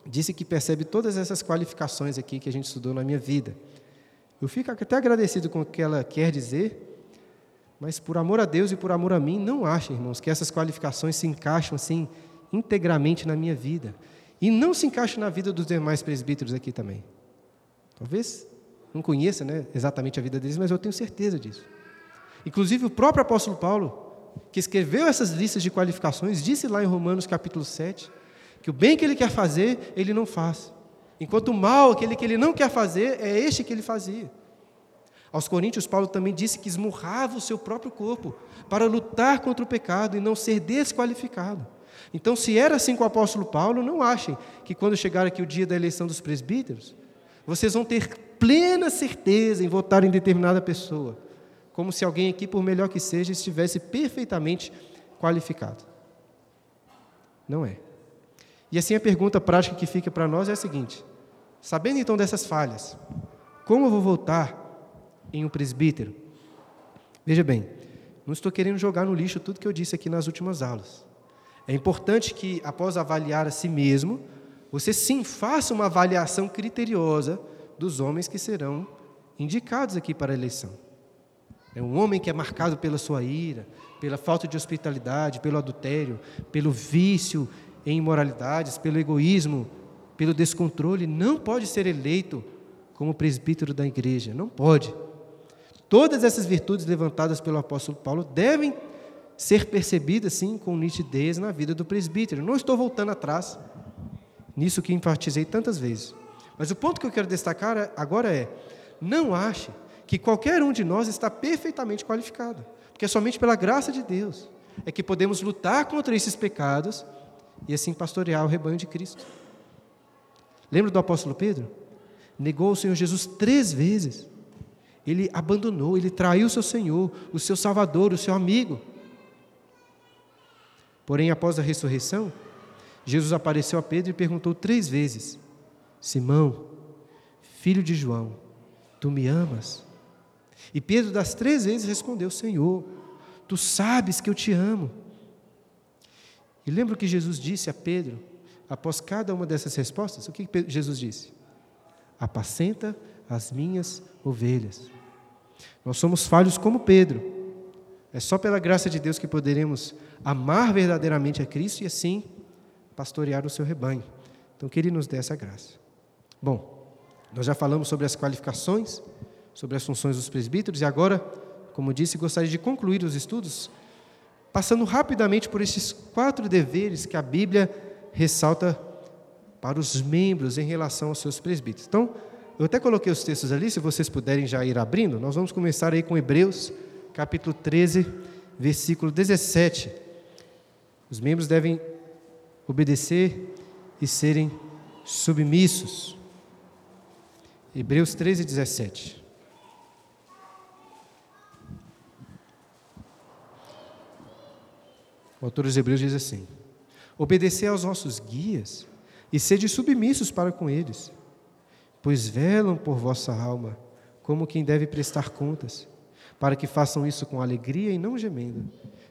disse que percebe todas essas qualificações aqui que a gente estudou na minha vida. Eu fico até agradecido com o que ela quer dizer, mas por amor a Deus e por amor a mim, não acho, irmãos, que essas qualificações se encaixam assim integramente na minha vida. E não se encaixa na vida dos demais presbíteros aqui também. Talvez não conheça né, exatamente a vida deles, mas eu tenho certeza disso. Inclusive, o próprio apóstolo Paulo, que escreveu essas listas de qualificações, disse lá em Romanos capítulo 7, que o bem que ele quer fazer, ele não faz. Enquanto o mal, aquele que ele não quer fazer, é este que ele fazia. Aos Coríntios, Paulo também disse que esmurrava o seu próprio corpo para lutar contra o pecado e não ser desqualificado. Então, se era assim com o apóstolo Paulo, não achem que quando chegar aqui o dia da eleição dos presbíteros, vocês vão ter plena certeza em votar em determinada pessoa, como se alguém aqui, por melhor que seja, estivesse perfeitamente qualificado. Não é. E assim a pergunta prática que fica para nós é a seguinte: sabendo então dessas falhas, como eu vou votar em um presbítero? Veja bem, não estou querendo jogar no lixo tudo que eu disse aqui nas últimas aulas. É importante que, após avaliar a si mesmo, você sim faça uma avaliação criteriosa dos homens que serão indicados aqui para a eleição. É um homem que é marcado pela sua ira, pela falta de hospitalidade, pelo adultério, pelo vício em imoralidades, pelo egoísmo, pelo descontrole, não pode ser eleito como presbítero da igreja, não pode. Todas essas virtudes levantadas pelo apóstolo Paulo devem ser percebidas, sim, com nitidez na vida do presbítero. Não estou voltando atrás nisso que enfatizei tantas vezes. Mas o ponto que eu quero destacar agora é: não ache que qualquer um de nós está perfeitamente qualificado, porque é somente pela graça de Deus é que podemos lutar contra esses pecados e assim pastorear o rebanho de Cristo. Lembra do apóstolo Pedro? Negou o Senhor Jesus três vezes. Ele abandonou, ele traiu o seu Senhor, o seu Salvador, o seu amigo. Porém, após a ressurreição, Jesus apareceu a Pedro e perguntou três vezes: Simão, filho de João, tu me amas? E Pedro, das três vezes, respondeu: Senhor, tu sabes que eu te amo. E lembra o que Jesus disse a Pedro, após cada uma dessas respostas? O que Jesus disse? Apacenta as minhas ovelhas. Nós somos falhos como Pedro. É só pela graça de Deus que poderemos amar verdadeiramente a Cristo e assim pastorear o seu rebanho. Então, que Ele nos dê essa graça. Bom, nós já falamos sobre as qualificações, sobre as funções dos presbíteros e agora, como disse, gostaria de concluir os estudos passando rapidamente por esses quatro deveres que a Bíblia ressalta para os membros em relação aos seus presbíteros. Então, eu até coloquei os textos ali, se vocês puderem já ir abrindo, nós vamos começar aí com Hebreus, capítulo 13, versículo 17. Os membros devem obedecer e serem submissos. Hebreus 13, 17. O autor dos Hebreus diz assim: Obedecer aos nossos guias e sede submissos para com eles, pois velam por vossa alma, como quem deve prestar contas, para que façam isso com alegria e não gemendo,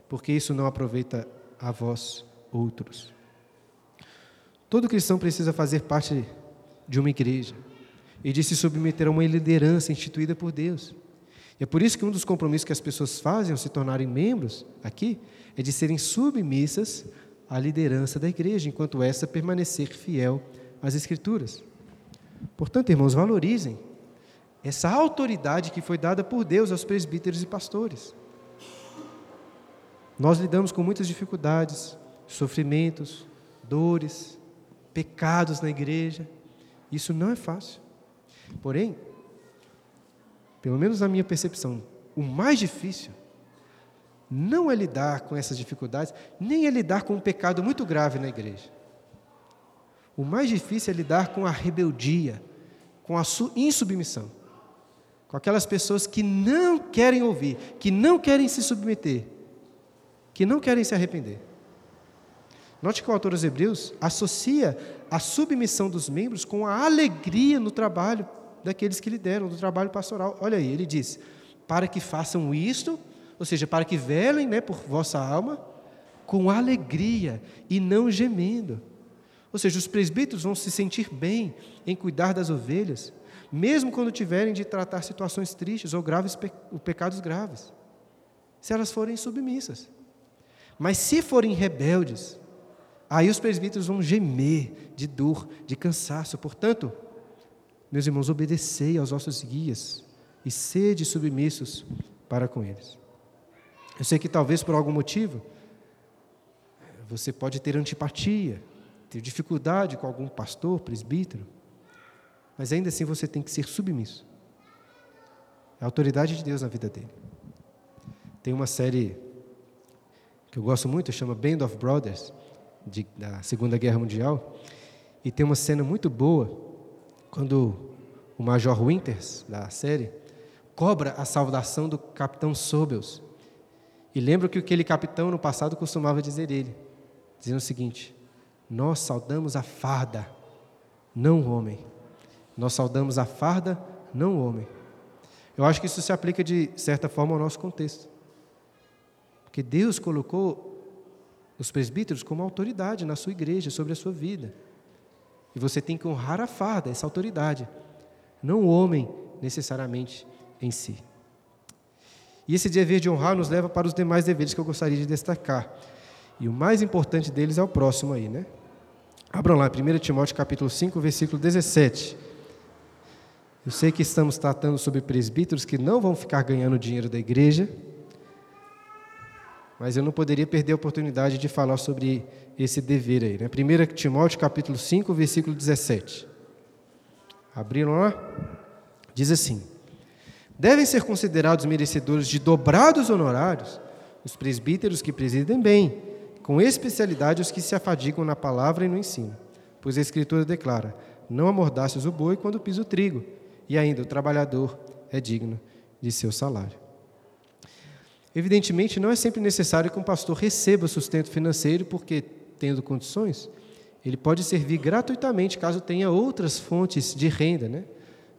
porque isso não aproveita a vós outros. Todo cristão precisa fazer parte de uma igreja e de se submeter a uma liderança instituída por Deus. E é por isso que um dos compromissos que as pessoas fazem ao se tornarem membros aqui é de serem submissas à liderança da igreja, enquanto essa permanecer fiel às Escrituras. Portanto, irmãos, valorizem essa autoridade que foi dada por Deus aos presbíteros e pastores. Nós lidamos com muitas dificuldades, sofrimentos, dores, pecados na igreja. Isso não é fácil. Porém, pelo menos na minha percepção, o mais difícil não é lidar com essas dificuldades, nem é lidar com um pecado muito grave na igreja. O mais difícil é lidar com a rebeldia, com a insubmissão, com aquelas pessoas que não querem ouvir, que não querem se submeter, que não querem se arrepender. Note que o autor dos Hebreus associa a submissão dos membros com a alegria no trabalho daqueles que lideram, do trabalho pastoral. Olha aí, ele diz: para que façam isto ou seja, para que velem né, por vossa alma com alegria e não gemendo. Ou seja, os presbíteros vão se sentir bem em cuidar das ovelhas, mesmo quando tiverem de tratar situações tristes ou graves, ou pecados graves, se elas forem submissas. Mas se forem rebeldes, Aí os presbíteros vão gemer de dor, de cansaço. Portanto, meus irmãos, obedecei aos vossos guias e sede submissos para com eles. Eu sei que talvez por algum motivo você pode ter antipatia, ter dificuldade com algum pastor, presbítero, mas ainda assim você tem que ser submisso. É a autoridade de Deus na vida dele. Tem uma série que eu gosto muito, chama Band of Brothers, de, da Segunda Guerra Mundial, e tem uma cena muito boa quando o Major Winters, da série, cobra a saudação do capitão Sobels. E lembro que aquele capitão no passado costumava dizer ele, dizendo o seguinte: Nós saudamos a farda, não o homem. Nós saudamos a farda, não o homem. Eu acho que isso se aplica de certa forma ao nosso contexto. Porque Deus colocou os presbíteros como autoridade na sua igreja, sobre a sua vida. E você tem que honrar a farda, essa autoridade, não o homem necessariamente em si. E esse dever de honrar nos leva para os demais deveres que eu gostaria de destacar. E o mais importante deles é o próximo aí, né? Abram lá, 1 Timóteo capítulo 5, versículo 17. Eu sei que estamos tratando sobre presbíteros que não vão ficar ganhando dinheiro da igreja, mas eu não poderia perder a oportunidade de falar sobre esse dever aí. Né? 1 Timóteo capítulo 5, versículo 17. Abriram lá? Diz assim: Devem ser considerados merecedores de dobrados honorários os presbíteros que presidem bem, com especialidade os que se afadigam na palavra e no ensino. Pois a Escritura declara: Não amordaces o boi quando pisa o trigo, e ainda o trabalhador é digno de seu salário. Evidentemente, não é sempre necessário que um pastor receba sustento financeiro, porque, tendo condições, ele pode servir gratuitamente caso tenha outras fontes de renda. Né?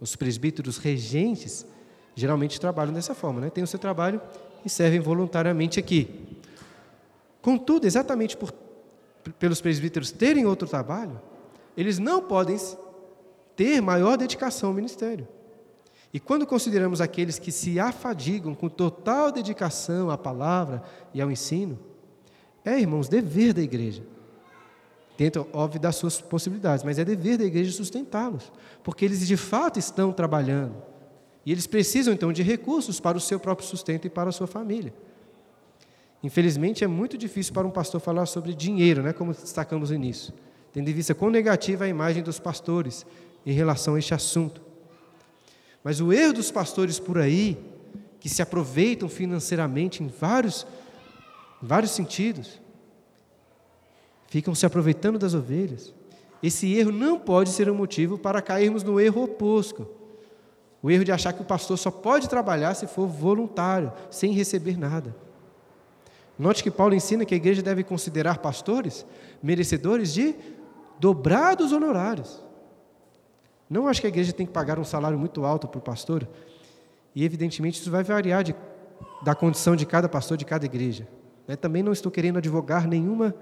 Os presbíteros regentes geralmente trabalham dessa forma, né? têm o seu trabalho e servem voluntariamente aqui. Contudo, exatamente por, pelos presbíteros terem outro trabalho, eles não podem ter maior dedicação ao ministério. E quando consideramos aqueles que se afadigam com total dedicação à palavra e ao ensino, é, irmãos, dever da igreja. Dentro, óbvio, das suas possibilidades, mas é dever da igreja sustentá-los, porque eles de fato estão trabalhando. E eles precisam então de recursos para o seu próprio sustento e para a sua família. Infelizmente, é muito difícil para um pastor falar sobre dinheiro, né, como destacamos no início, tendo em vista quão negativa é a imagem dos pastores em relação a este assunto. Mas o erro dos pastores por aí, que se aproveitam financeiramente em vários, vários sentidos, ficam se aproveitando das ovelhas. Esse erro não pode ser um motivo para cairmos no erro oposto. O erro de achar que o pastor só pode trabalhar se for voluntário, sem receber nada. Note que Paulo ensina que a igreja deve considerar pastores merecedores de dobrados honorários. Não acho que a igreja tem que pagar um salário muito alto para o pastor, e evidentemente isso vai variar de, da condição de cada pastor, de cada igreja. Né? Também não estou querendo advogar nenhuma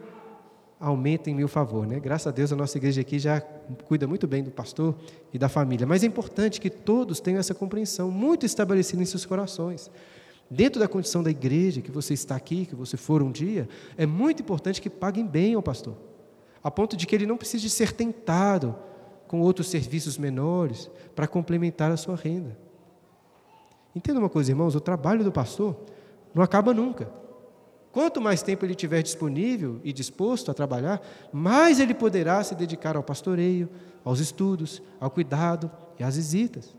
aumento em meu favor. Né? Graças a Deus a nossa igreja aqui já cuida muito bem do pastor e da família. Mas é importante que todos tenham essa compreensão muito estabelecida em seus corações. Dentro da condição da igreja, que você está aqui, que você for um dia, é muito importante que paguem bem ao pastor, a ponto de que ele não precise ser tentado com outros serviços menores para complementar a sua renda. Entenda uma coisa, irmãos: o trabalho do pastor não acaba nunca. Quanto mais tempo ele tiver disponível e disposto a trabalhar, mais ele poderá se dedicar ao pastoreio, aos estudos, ao cuidado e às visitas.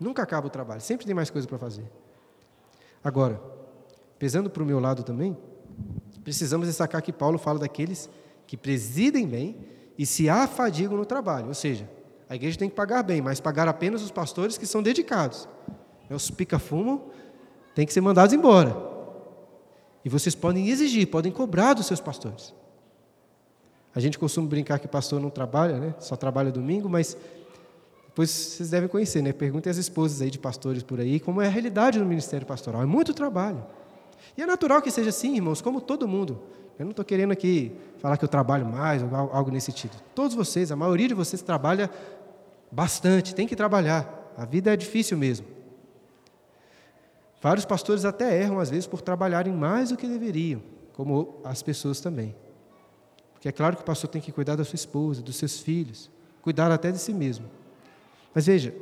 Nunca acaba o trabalho, sempre tem mais coisa para fazer. Agora, pesando para o meu lado também, precisamos destacar que Paulo fala daqueles que presidem bem e se afadigam no trabalho. Ou seja, a igreja tem que pagar bem, mas pagar apenas os pastores que são dedicados. Os pica-fumo têm que ser mandados embora. E vocês podem exigir, podem cobrar dos seus pastores. A gente costuma brincar que pastor não trabalha, né? só trabalha domingo, mas depois vocês devem conhecer, né? Perguntem às esposas aí de pastores por aí como é a realidade do ministério pastoral. É muito trabalho. E é natural que seja assim, irmãos, como todo mundo. Eu não estou querendo aqui falar que eu trabalho mais ou algo nesse sentido. Todos vocês, a maioria de vocês trabalha bastante, tem que trabalhar. A vida é difícil mesmo. Vários pastores até erram às vezes por trabalharem mais do que deveriam, como as pessoas também. Porque é claro que o pastor tem que cuidar da sua esposa, dos seus filhos, cuidar até de si mesmo. Mas veja,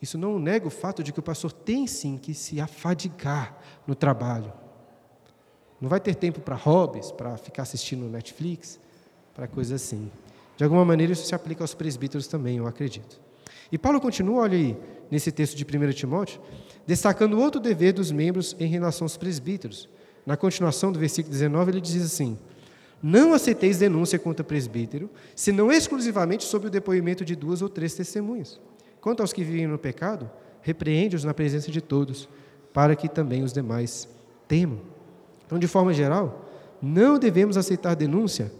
isso não nega o fato de que o pastor tem sim que se afadigar no trabalho. Não vai ter tempo para hobbies, para ficar assistindo Netflix, para coisas assim. De alguma maneira, isso se aplica aos presbíteros também, eu acredito. E Paulo continua, olha aí, nesse texto de 1 Timóteo, destacando outro dever dos membros em relação aos presbíteros. Na continuação do versículo 19, ele diz assim: não aceiteis denúncia contra presbítero, senão exclusivamente sob o depoimento de duas ou três testemunhas. Quanto aos que vivem no pecado, repreende-os na presença de todos, para que também os demais temam. Então, de forma geral, não devemos aceitar denúncia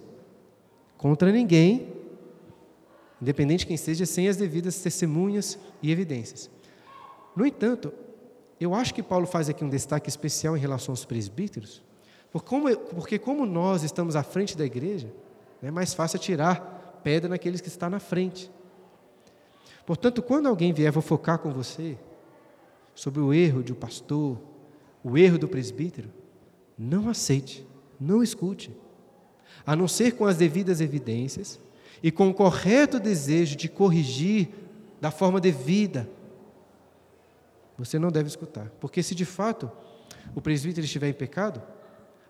contra ninguém, independente de quem seja, sem as devidas testemunhas e evidências. No entanto, eu acho que Paulo faz aqui um destaque especial em relação aos presbíteros, porque como nós estamos à frente da igreja, é mais fácil tirar pedra naqueles que estão na frente. Portanto, quando alguém vier fofocar com você sobre o erro de um pastor, o erro do presbítero, não aceite, não escute. A não ser com as devidas evidências e com o correto desejo de corrigir da forma devida, você não deve escutar. Porque se de fato o presbítero estiver em pecado,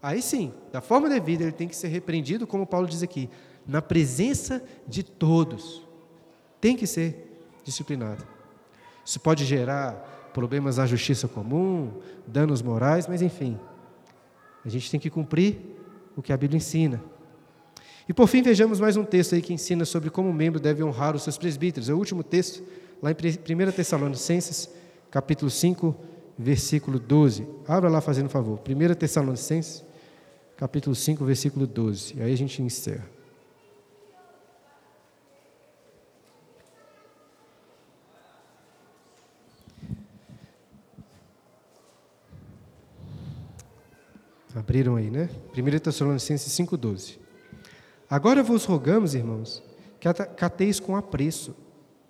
Aí sim, da forma devida, ele tem que ser repreendido, como Paulo diz aqui, na presença de todos. Tem que ser disciplinado. Isso pode gerar problemas na justiça comum, danos morais, mas enfim, a gente tem que cumprir o que a Bíblia ensina. E por fim, vejamos mais um texto aí que ensina sobre como o membro deve honrar os seus presbíteros. É o último texto, lá em 1 Tessalonicenses, capítulo 5, versículo 12. Abra lá fazendo favor. 1 Tessalonicenses, capítulo 5, versículo 12. Aí a gente encerra. Abriram aí, né? 1 Tessalonicenses 5,12. Agora vos rogamos, irmãos, que cateis com apreço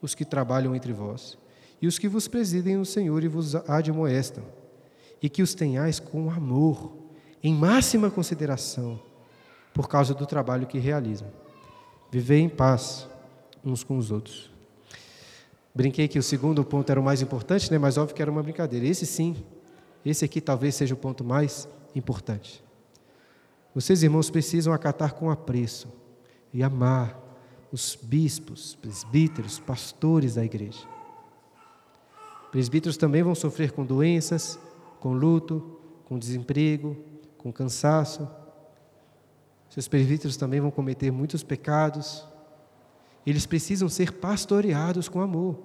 os que trabalham entre vós, e os que vos presidem no Senhor e vos admoestam, e que os tenhais com amor, em máxima consideração por causa do trabalho que realizam. Viver em paz uns com os outros. Brinquei que o segundo ponto era o mais importante, né? mas óbvio que era uma brincadeira. Esse sim, esse aqui talvez seja o ponto mais importante. Vocês, irmãos, precisam acatar com apreço e amar os bispos, presbíteros, pastores da igreja. Presbíteros também vão sofrer com doenças, com luto, com desemprego, com cansaço. Seus presbíteros também vão cometer muitos pecados. Eles precisam ser pastoreados com amor.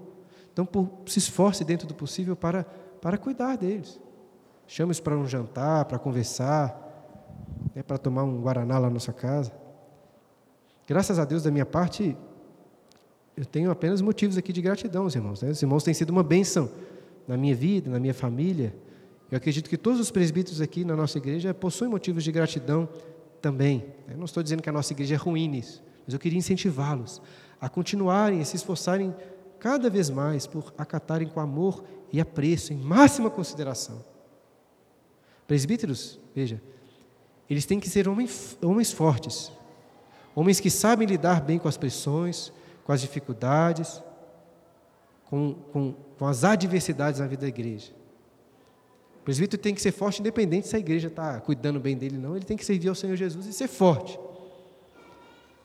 Então, por, se esforce dentro do possível para, para cuidar deles. Chame-os para um jantar, para conversar, né, para tomar um guaraná lá na nossa casa. Graças a Deus, da minha parte, eu tenho apenas motivos aqui de gratidão, os irmãos. Né? Os irmãos têm sido uma bênção na minha vida, na minha família. Eu acredito que todos os presbíteros aqui na nossa igreja possuem motivos de gratidão também. Eu não estou dizendo que a nossa igreja é ruim nisso, mas eu queria incentivá-los a continuarem, a se esforçarem cada vez mais por acatarem com amor e apreço, em máxima consideração. Presbíteros, veja, eles têm que ser homens, homens fortes, homens que sabem lidar bem com as pressões, com as dificuldades, com, com, com as adversidades na vida da igreja. O presbítero tem que ser forte, independente se a igreja está cuidando bem dele não, ele tem que servir ao Senhor Jesus e ser forte.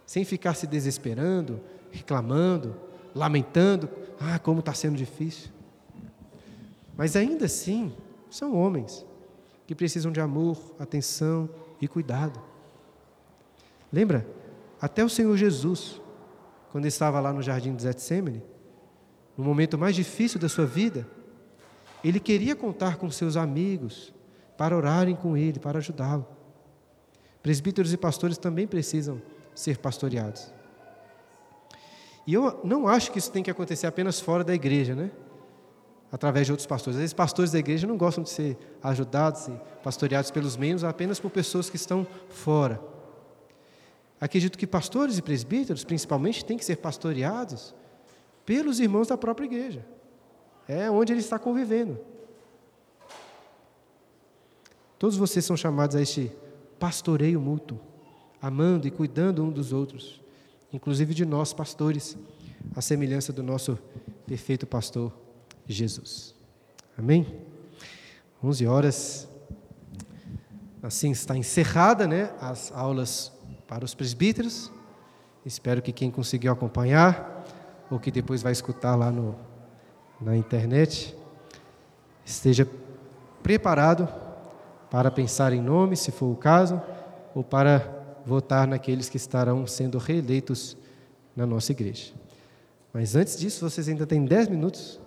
Sem ficar se desesperando, reclamando, lamentando, ah, como está sendo difícil. Mas ainda assim, são homens que precisam de amor, atenção e cuidado. Lembra? Até o Senhor Jesus, quando estava lá no jardim de Getsemane, no momento mais difícil da sua vida, ele queria contar com seus amigos para orarem com ele, para ajudá-lo. Presbíteros e pastores também precisam ser pastoreados. E eu não acho que isso tem que acontecer apenas fora da igreja, né? Através de outros pastores. Às vezes, pastores da igreja não gostam de ser ajudados e pastoreados pelos membros, apenas por pessoas que estão fora. Acredito que pastores e presbíteros, principalmente, têm que ser pastoreados pelos irmãos da própria igreja é onde ele está convivendo. Todos vocês são chamados a este pastoreio mútuo, amando e cuidando um dos outros, inclusive de nós, pastores, a semelhança do nosso perfeito pastor Jesus. Amém? 11 horas. Assim está encerrada, né, as aulas para os presbíteros. Espero que quem conseguiu acompanhar ou que depois vai escutar lá no, na internet esteja preparado para pensar em nome, se for o caso, ou para votar naqueles que estarão sendo reeleitos na nossa igreja. Mas antes disso, vocês ainda têm 10 minutos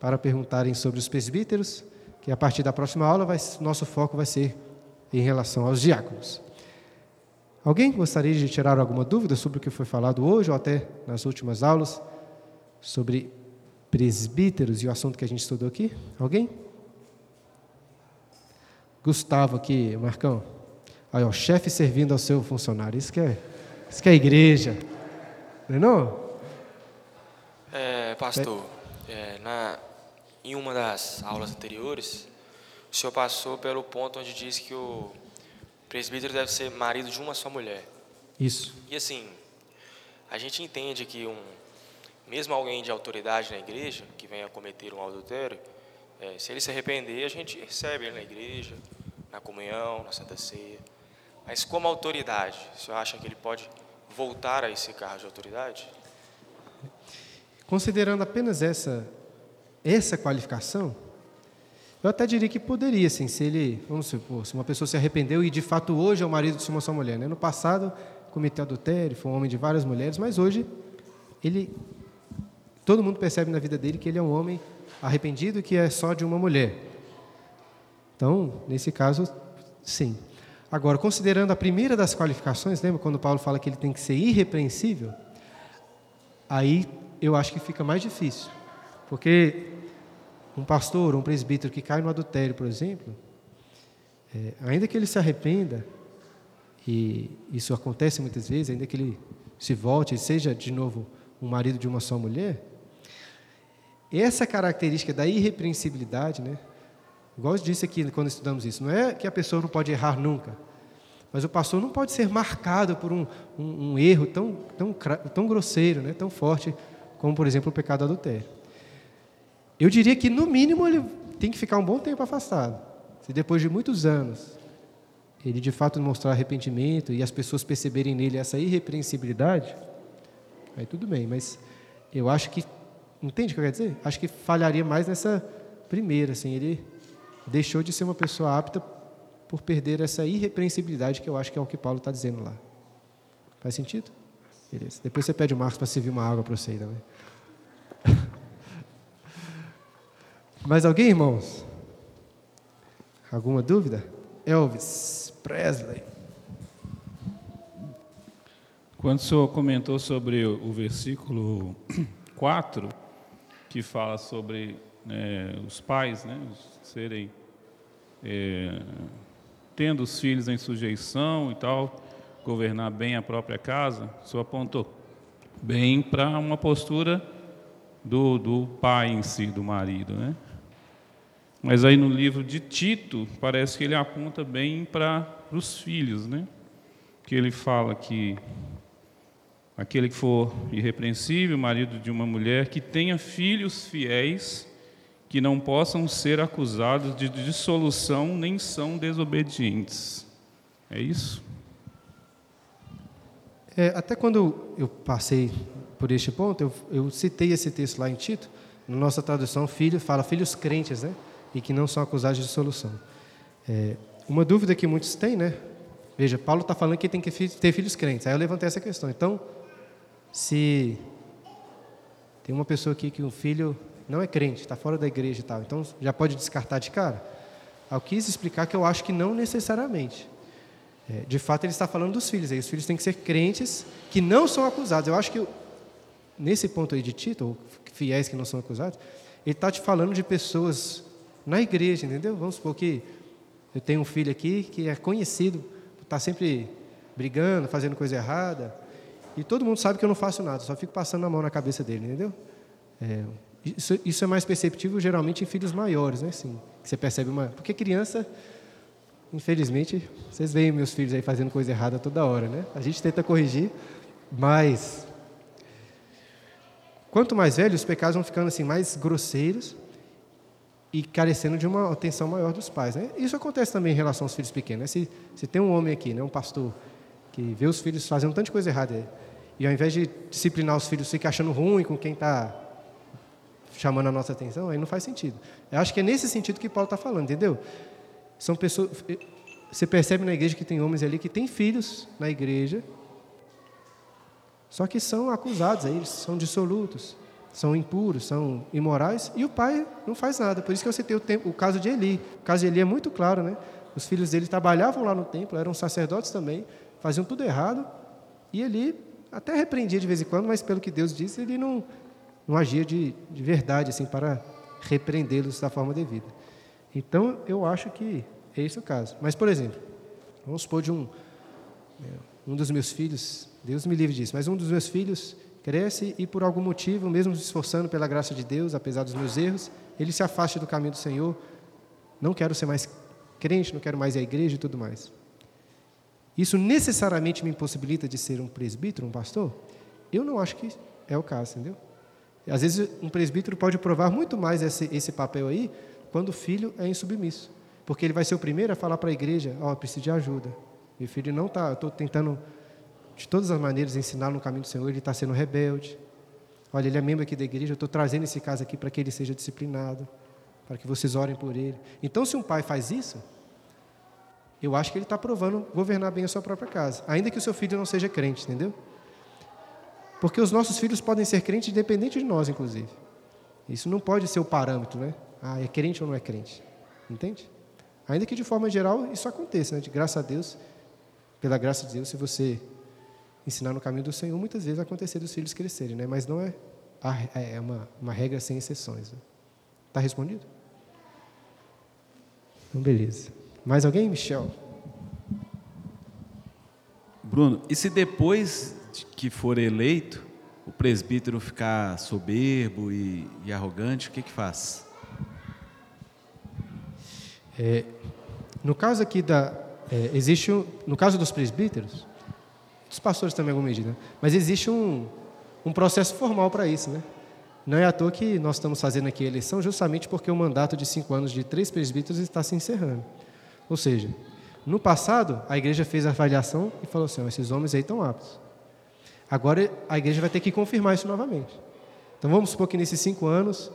para perguntarem sobre os presbíteros, que a partir da próxima aula vai, nosso foco vai ser em relação aos diáconos. Alguém gostaria de tirar alguma dúvida sobre o que foi falado hoje ou até nas últimas aulas sobre presbíteros e o assunto que a gente estudou aqui? Alguém? Gustavo aqui, Marcão. Aí, ó, chefe servindo ao seu funcionário. Isso que é, isso que é igreja. Não é não? É, pastor, é, na, em uma das aulas anteriores, o senhor passou pelo ponto onde diz que o presbítero deve ser marido de uma só mulher. Isso. E assim, a gente entende que um, mesmo alguém de autoridade na igreja, que venha cometer um adultério, é, se ele se arrepender, a gente recebe ele na igreja, na comunhão, na Santa Ceia. Mas como autoridade, o senhor acha que ele pode voltar a esse cargo de autoridade? Considerando apenas essa, essa qualificação, eu até diria que poderia, sim, se ele, vamos supor, se uma pessoa se arrependeu e de fato hoje é o marido de uma só mulher. Né? No passado, cometeu adultério, foi um homem de várias mulheres, mas hoje ele, todo mundo percebe na vida dele que ele é um homem arrependido que é só de uma mulher. Então, nesse caso, sim. Agora, considerando a primeira das qualificações, lembra quando Paulo fala que ele tem que ser irrepreensível? Aí eu acho que fica mais difícil. Porque um pastor, um presbítero que cai no adultério, por exemplo, é, ainda que ele se arrependa, e isso acontece muitas vezes, ainda que ele se volte e seja de novo um marido de uma só mulher, essa característica da irrepreensibilidade, né? Igual eu disse aqui quando estudamos isso, não é que a pessoa não pode errar nunca, mas o pastor não pode ser marcado por um, um, um erro tão, tão, tão grosseiro, né? tão forte, como, por exemplo, o pecado adultério. Eu diria que, no mínimo, ele tem que ficar um bom tempo afastado. Se depois de muitos anos ele de fato mostrar arrependimento e as pessoas perceberem nele essa irrepreensibilidade, aí tudo bem, mas eu acho que Entende o que eu quero dizer? Acho que falharia mais nessa primeira, assim, ele deixou de ser uma pessoa apta por perder essa irrepreensibilidade que eu acho que é o que Paulo está dizendo lá. Faz sentido? Beleza. Depois você pede o Marcos para servir uma água para você aí também. Mais alguém, irmãos? Alguma dúvida? Elvis Presley. Quando o senhor comentou sobre o versículo 4, que fala sobre é, os pais né, serem é, tendo os filhos em sujeição e tal, governar bem a própria casa, só apontou bem para uma postura do, do pai em si, do marido, né? Mas aí no livro de Tito parece que ele aponta bem para os filhos, né? Que ele fala que aquele que for irrepreensível, marido de uma mulher, que tenha filhos fiéis, que não possam ser acusados de dissolução nem são desobedientes. É isso? É, até quando eu passei por este ponto, eu, eu, citei esse texto lá em Tito, na nossa tradução, filho, fala filhos crentes, né? E que não são acusados de dissolução. É, uma dúvida que muitos têm, né? Veja, Paulo está falando que tem que ter filhos crentes. Aí eu levantei essa questão. Então, se tem uma pessoa aqui que o filho não é crente, está fora da igreja e tal, então já pode descartar de cara? Eu quis explicar que eu acho que não necessariamente. É, de fato, ele está falando dos filhos. Aí os filhos têm que ser crentes que não são acusados. Eu acho que nesse ponto aí de Tito, fiéis que não são acusados, ele está te falando de pessoas na igreja, entendeu? Vamos supor que eu tenho um filho aqui que é conhecido, está sempre brigando, fazendo coisa errada, e todo mundo sabe que eu não faço nada, só fico passando a mão na cabeça dele, entendeu? É, isso, isso, é mais perceptível geralmente em filhos maiores, né? Sim, você percebe uma. Porque criança, Infelizmente, vocês veem meus filhos aí fazendo coisa errada toda hora, né? A gente tenta corrigir, mas quanto mais velhos, os pecados vão ficando assim mais grosseiros e carecendo de uma atenção maior dos pais. Né? Isso acontece também em relação aos filhos pequenos. Né? Se, se tem um homem aqui, né, um pastor, que vê os filhos fazendo tanta coisa errada, e ao invés de disciplinar os filhos, fica achando ruim com quem está chamando a nossa atenção, aí não faz sentido. Eu acho que é nesse sentido que Paulo está falando, entendeu? São pessoas. Você percebe na igreja que tem homens ali que têm filhos na igreja, só que são acusados, aí, eles são dissolutos, são impuros, são imorais, e o pai não faz nada. Por isso que você tem o, tempo, o caso de Eli. O caso de Eli é muito claro, né? Os filhos dele trabalhavam lá no templo, eram sacerdotes também, faziam tudo errado, e Eli até repreendia de vez em quando, mas pelo que Deus disse, ele não, não agia de, de verdade assim para repreendê-los da forma devida. Então, eu acho que é esse o caso. Mas, por exemplo, vamos supor de um, né, um dos meus filhos, Deus me livre disso, mas um dos meus filhos cresce e, por algum motivo, mesmo se esforçando pela graça de Deus, apesar dos meus erros, ele se afasta do caminho do Senhor. Não quero ser mais crente, não quero mais ir à igreja e tudo mais. Isso necessariamente me impossibilita de ser um presbítero, um pastor? Eu não acho que é o caso, entendeu? Às vezes um presbítero pode provar muito mais esse, esse papel aí quando o filho é insubmisso. Porque ele vai ser o primeiro a falar para a igreja, ó, oh, preciso de ajuda. Meu filho não está, estou tentando de todas as maneiras ensinar no caminho do Senhor, ele está sendo rebelde. Olha, ele é membro aqui da igreja, eu estou trazendo esse caso aqui para que ele seja disciplinado, para que vocês orem por ele. Então, se um pai faz isso, eu acho que ele está provando governar bem a sua própria casa, ainda que o seu filho não seja crente, entendeu? Porque os nossos filhos podem ser crentes independente de nós, inclusive. Isso não pode ser o parâmetro, né? Ah, é crente ou não é crente? Entende? Ainda que de forma geral isso aconteça, né? De graça a Deus, pela graça de Deus, se você ensinar no caminho do Senhor, muitas vezes vai acontecer dos filhos crescerem, né? Mas não é, é uma, uma regra sem exceções. Está né? Respondido? Então, beleza. Mais alguém, Michel? Bruno, e se depois que for eleito, o presbítero ficar soberbo e, e arrogante, o que que faz? É, no caso aqui da, é, existe no caso dos presbíteros, dos pastores também em alguma medida, mas existe um, um processo formal para isso, né? Não é à toa que nós estamos fazendo aqui a eleição justamente porque o mandato de cinco anos de três presbíteros está se encerrando. Ou seja, no passado, a igreja fez a avaliação e falou assim: oh, esses homens aí estão aptos. Agora a igreja vai ter que confirmar isso novamente. Então vamos supor que nesses cinco anos,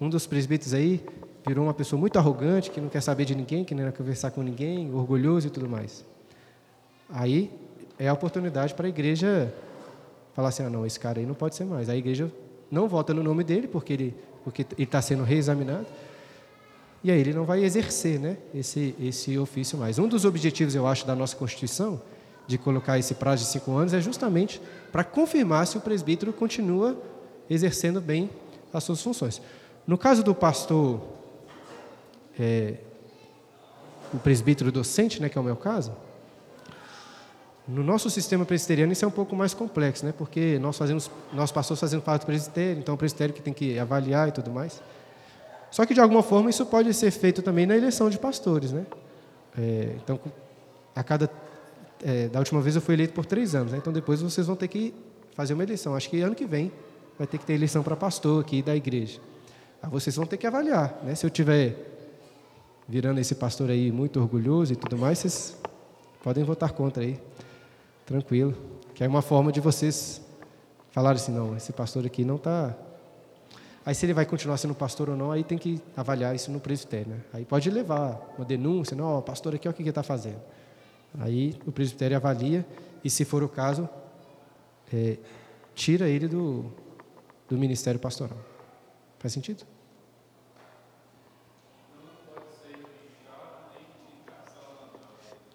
um dos presbíteros aí virou uma pessoa muito arrogante, que não quer saber de ninguém, que não quer conversar com ninguém, orgulhoso e tudo mais. Aí é a oportunidade para a igreja falar assim: ah, não, esse cara aí não pode ser mais. A igreja não vota no nome dele, porque ele porque está sendo reexaminado e aí ele não vai exercer né, esse, esse ofício mais. Um dos objetivos, eu acho, da nossa Constituição, de colocar esse prazo de cinco anos, é justamente para confirmar se o presbítero continua exercendo bem as suas funções. No caso do pastor, é, o presbítero docente, né, que é o meu caso, no nosso sistema presbiteriano isso é um pouco mais complexo, né, porque nós fazemos, nós pastores fazemos parte do presbitério, então o presbitério que tem que avaliar e tudo mais. Só que, de alguma forma, isso pode ser feito também na eleição de pastores. Né? É, então, a cada, é, da última vez eu fui eleito por três anos, né? então depois vocês vão ter que fazer uma eleição. Acho que ano que vem vai ter que ter eleição para pastor aqui da igreja. Aí vocês vão ter que avaliar. Né? Se eu tiver virando esse pastor aí muito orgulhoso e tudo mais, vocês podem votar contra aí. Tranquilo. Que é uma forma de vocês falarem assim, não, esse pastor aqui não está Aí se ele vai continuar sendo pastor ou não, aí tem que avaliar isso no presbitério. Né? Aí pode levar uma denúncia, não, o pastor aqui, olha o que ele está fazendo. Aí o presbitério avalia e, se for o caso, é, tira ele do, do ministério pastoral. Faz sentido?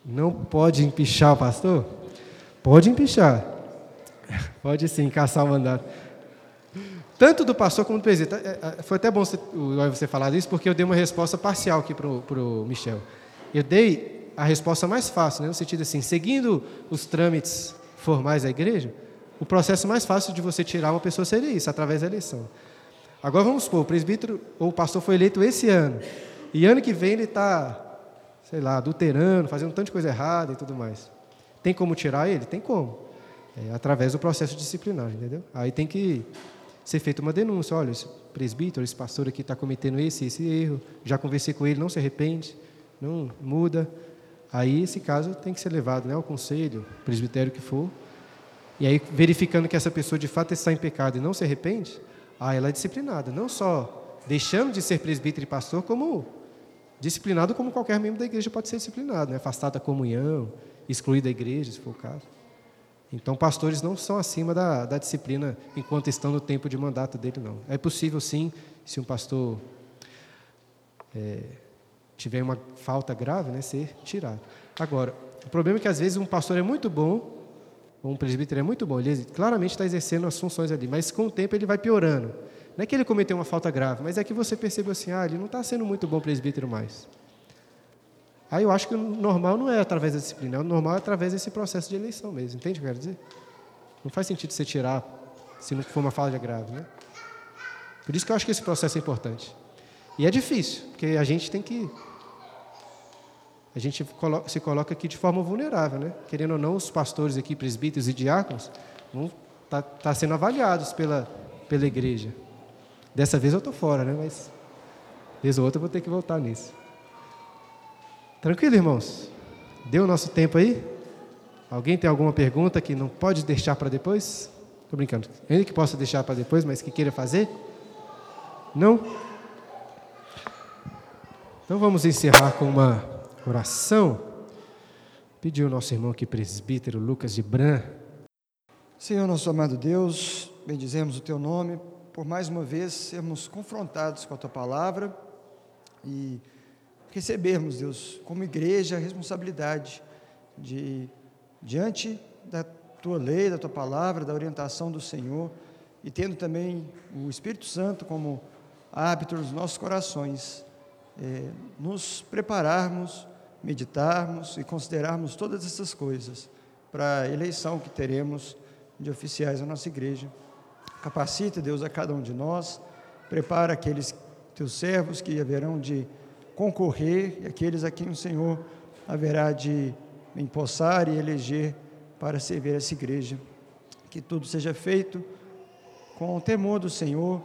Não pode empichar o pastor? Pode empichar. Pode sim, caçar o mandato. Tanto do pastor como do presidente. É, é, foi até bom você falar isso, porque eu dei uma resposta parcial aqui para o Michel. Eu dei a resposta mais fácil, né, no sentido assim, seguindo os trâmites formais da igreja, o processo mais fácil de você tirar uma pessoa seria isso, através da eleição. Agora vamos supor, o presbítero ou o pastor foi eleito esse ano, e ano que vem ele está sei lá, adulterando, fazendo um tanto de coisa errada e tudo mais. Tem como tirar ele? Tem como. É, através do processo disciplinar, entendeu? Aí tem que ser feita uma denúncia. Olha, esse presbítero, esse pastor aqui está cometendo esse esse erro. Já conversei com ele, não se arrepende, não muda. Aí esse caso tem que ser levado né, ao conselho, presbitério que for. E aí, verificando que essa pessoa de fato está em pecado e não se arrepende, aí ela é disciplinada. Não só deixando de ser presbítero e pastor, como disciplinado como qualquer membro da igreja pode ser disciplinado, né? afastado da comunhão, excluído da igreja, se for o caso. Então, pastores não são acima da, da disciplina enquanto estão no tempo de mandato dele, não. É possível, sim, se um pastor é, tiver uma falta grave, né, ser tirado. Agora, o problema é que às vezes um pastor é muito bom, ou um presbítero é muito bom, ele claramente está exercendo as funções ali, mas com o tempo ele vai piorando. Não é que ele cometeu uma falta grave, mas é que você percebeu assim, ah, ele não está sendo muito bom presbítero mais. Aí eu acho que o normal não é através da disciplina, o normal é através desse processo de eleição mesmo. Entende o que eu quero dizer? Não faz sentido você tirar se não for uma falha grave, né? Por isso que eu acho que esse processo é importante. E é difícil, porque a gente tem que. A gente se coloca aqui de forma vulnerável, né? Querendo ou não, os pastores aqui, presbíteros e diáconos, vão tá, tá sendo avaliados pela, pela igreja. Dessa vez eu estou fora, né? Mas vez ou outra eu vou ter que voltar nisso. Tranquilo, irmãos? Deu o nosso tempo aí? Alguém tem alguma pergunta que não pode deixar para depois? Estou brincando. Ainda que possa deixar para depois, mas que queira fazer? Não? Então vamos encerrar com uma oração. Pedir o nosso irmão aqui, presbítero Lucas de Bran. Senhor, nosso amado Deus, bendizemos o teu nome por mais uma vez sermos confrontados com a tua palavra e recebermos, Deus, como igreja, a responsabilidade de, diante da tua lei, da tua palavra, da orientação do Senhor, e tendo também o Espírito Santo como árbitro nos nossos corações, é, nos prepararmos, meditarmos e considerarmos todas essas coisas para a eleição que teremos de oficiais da nossa igreja. Capacita, Deus, a cada um de nós, prepara aqueles teus servos que haverão de concorrer, e aqueles a quem o Senhor haverá de empossar e eleger para servir essa igreja. Que tudo seja feito com o temor do Senhor,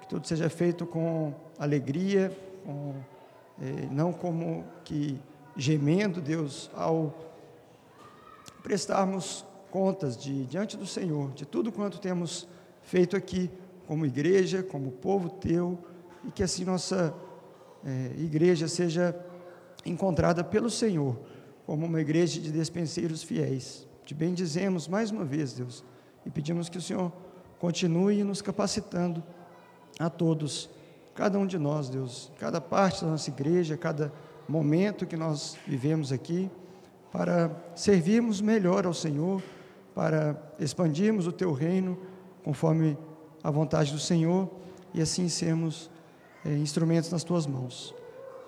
que tudo seja feito com alegria, com, eh, não como que gemendo, Deus, ao prestarmos contas de, diante do Senhor, de tudo quanto temos feito aqui, como igreja, como povo teu, e que assim nossa é, igreja seja encontrada pelo Senhor como uma igreja de despenseiros fiéis. Te bendizemos mais uma vez, Deus, e pedimos que o Senhor continue nos capacitando a todos, cada um de nós, Deus, cada parte da nossa igreja, cada momento que nós vivemos aqui, para servirmos melhor ao Senhor, para expandirmos o teu reino conforme a vontade do Senhor e assim sermos é, instrumentos nas tuas mãos.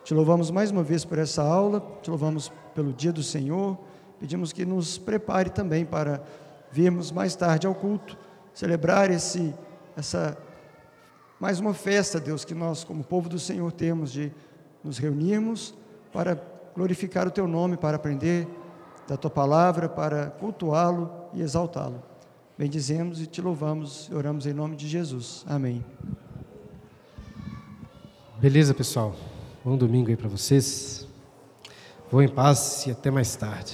Te louvamos mais uma vez por essa aula, te louvamos pelo dia do Senhor, pedimos que nos prepare também para virmos mais tarde ao culto, celebrar esse, essa mais uma festa, Deus, que nós, como povo do Senhor, temos de nos reunirmos para glorificar o Teu nome, para aprender da Tua palavra, para cultuá-lo e exaltá-lo. Bendizemos e te louvamos e oramos em nome de Jesus. Amém. Beleza, pessoal? Bom domingo aí para vocês. Vou em paz e até mais tarde.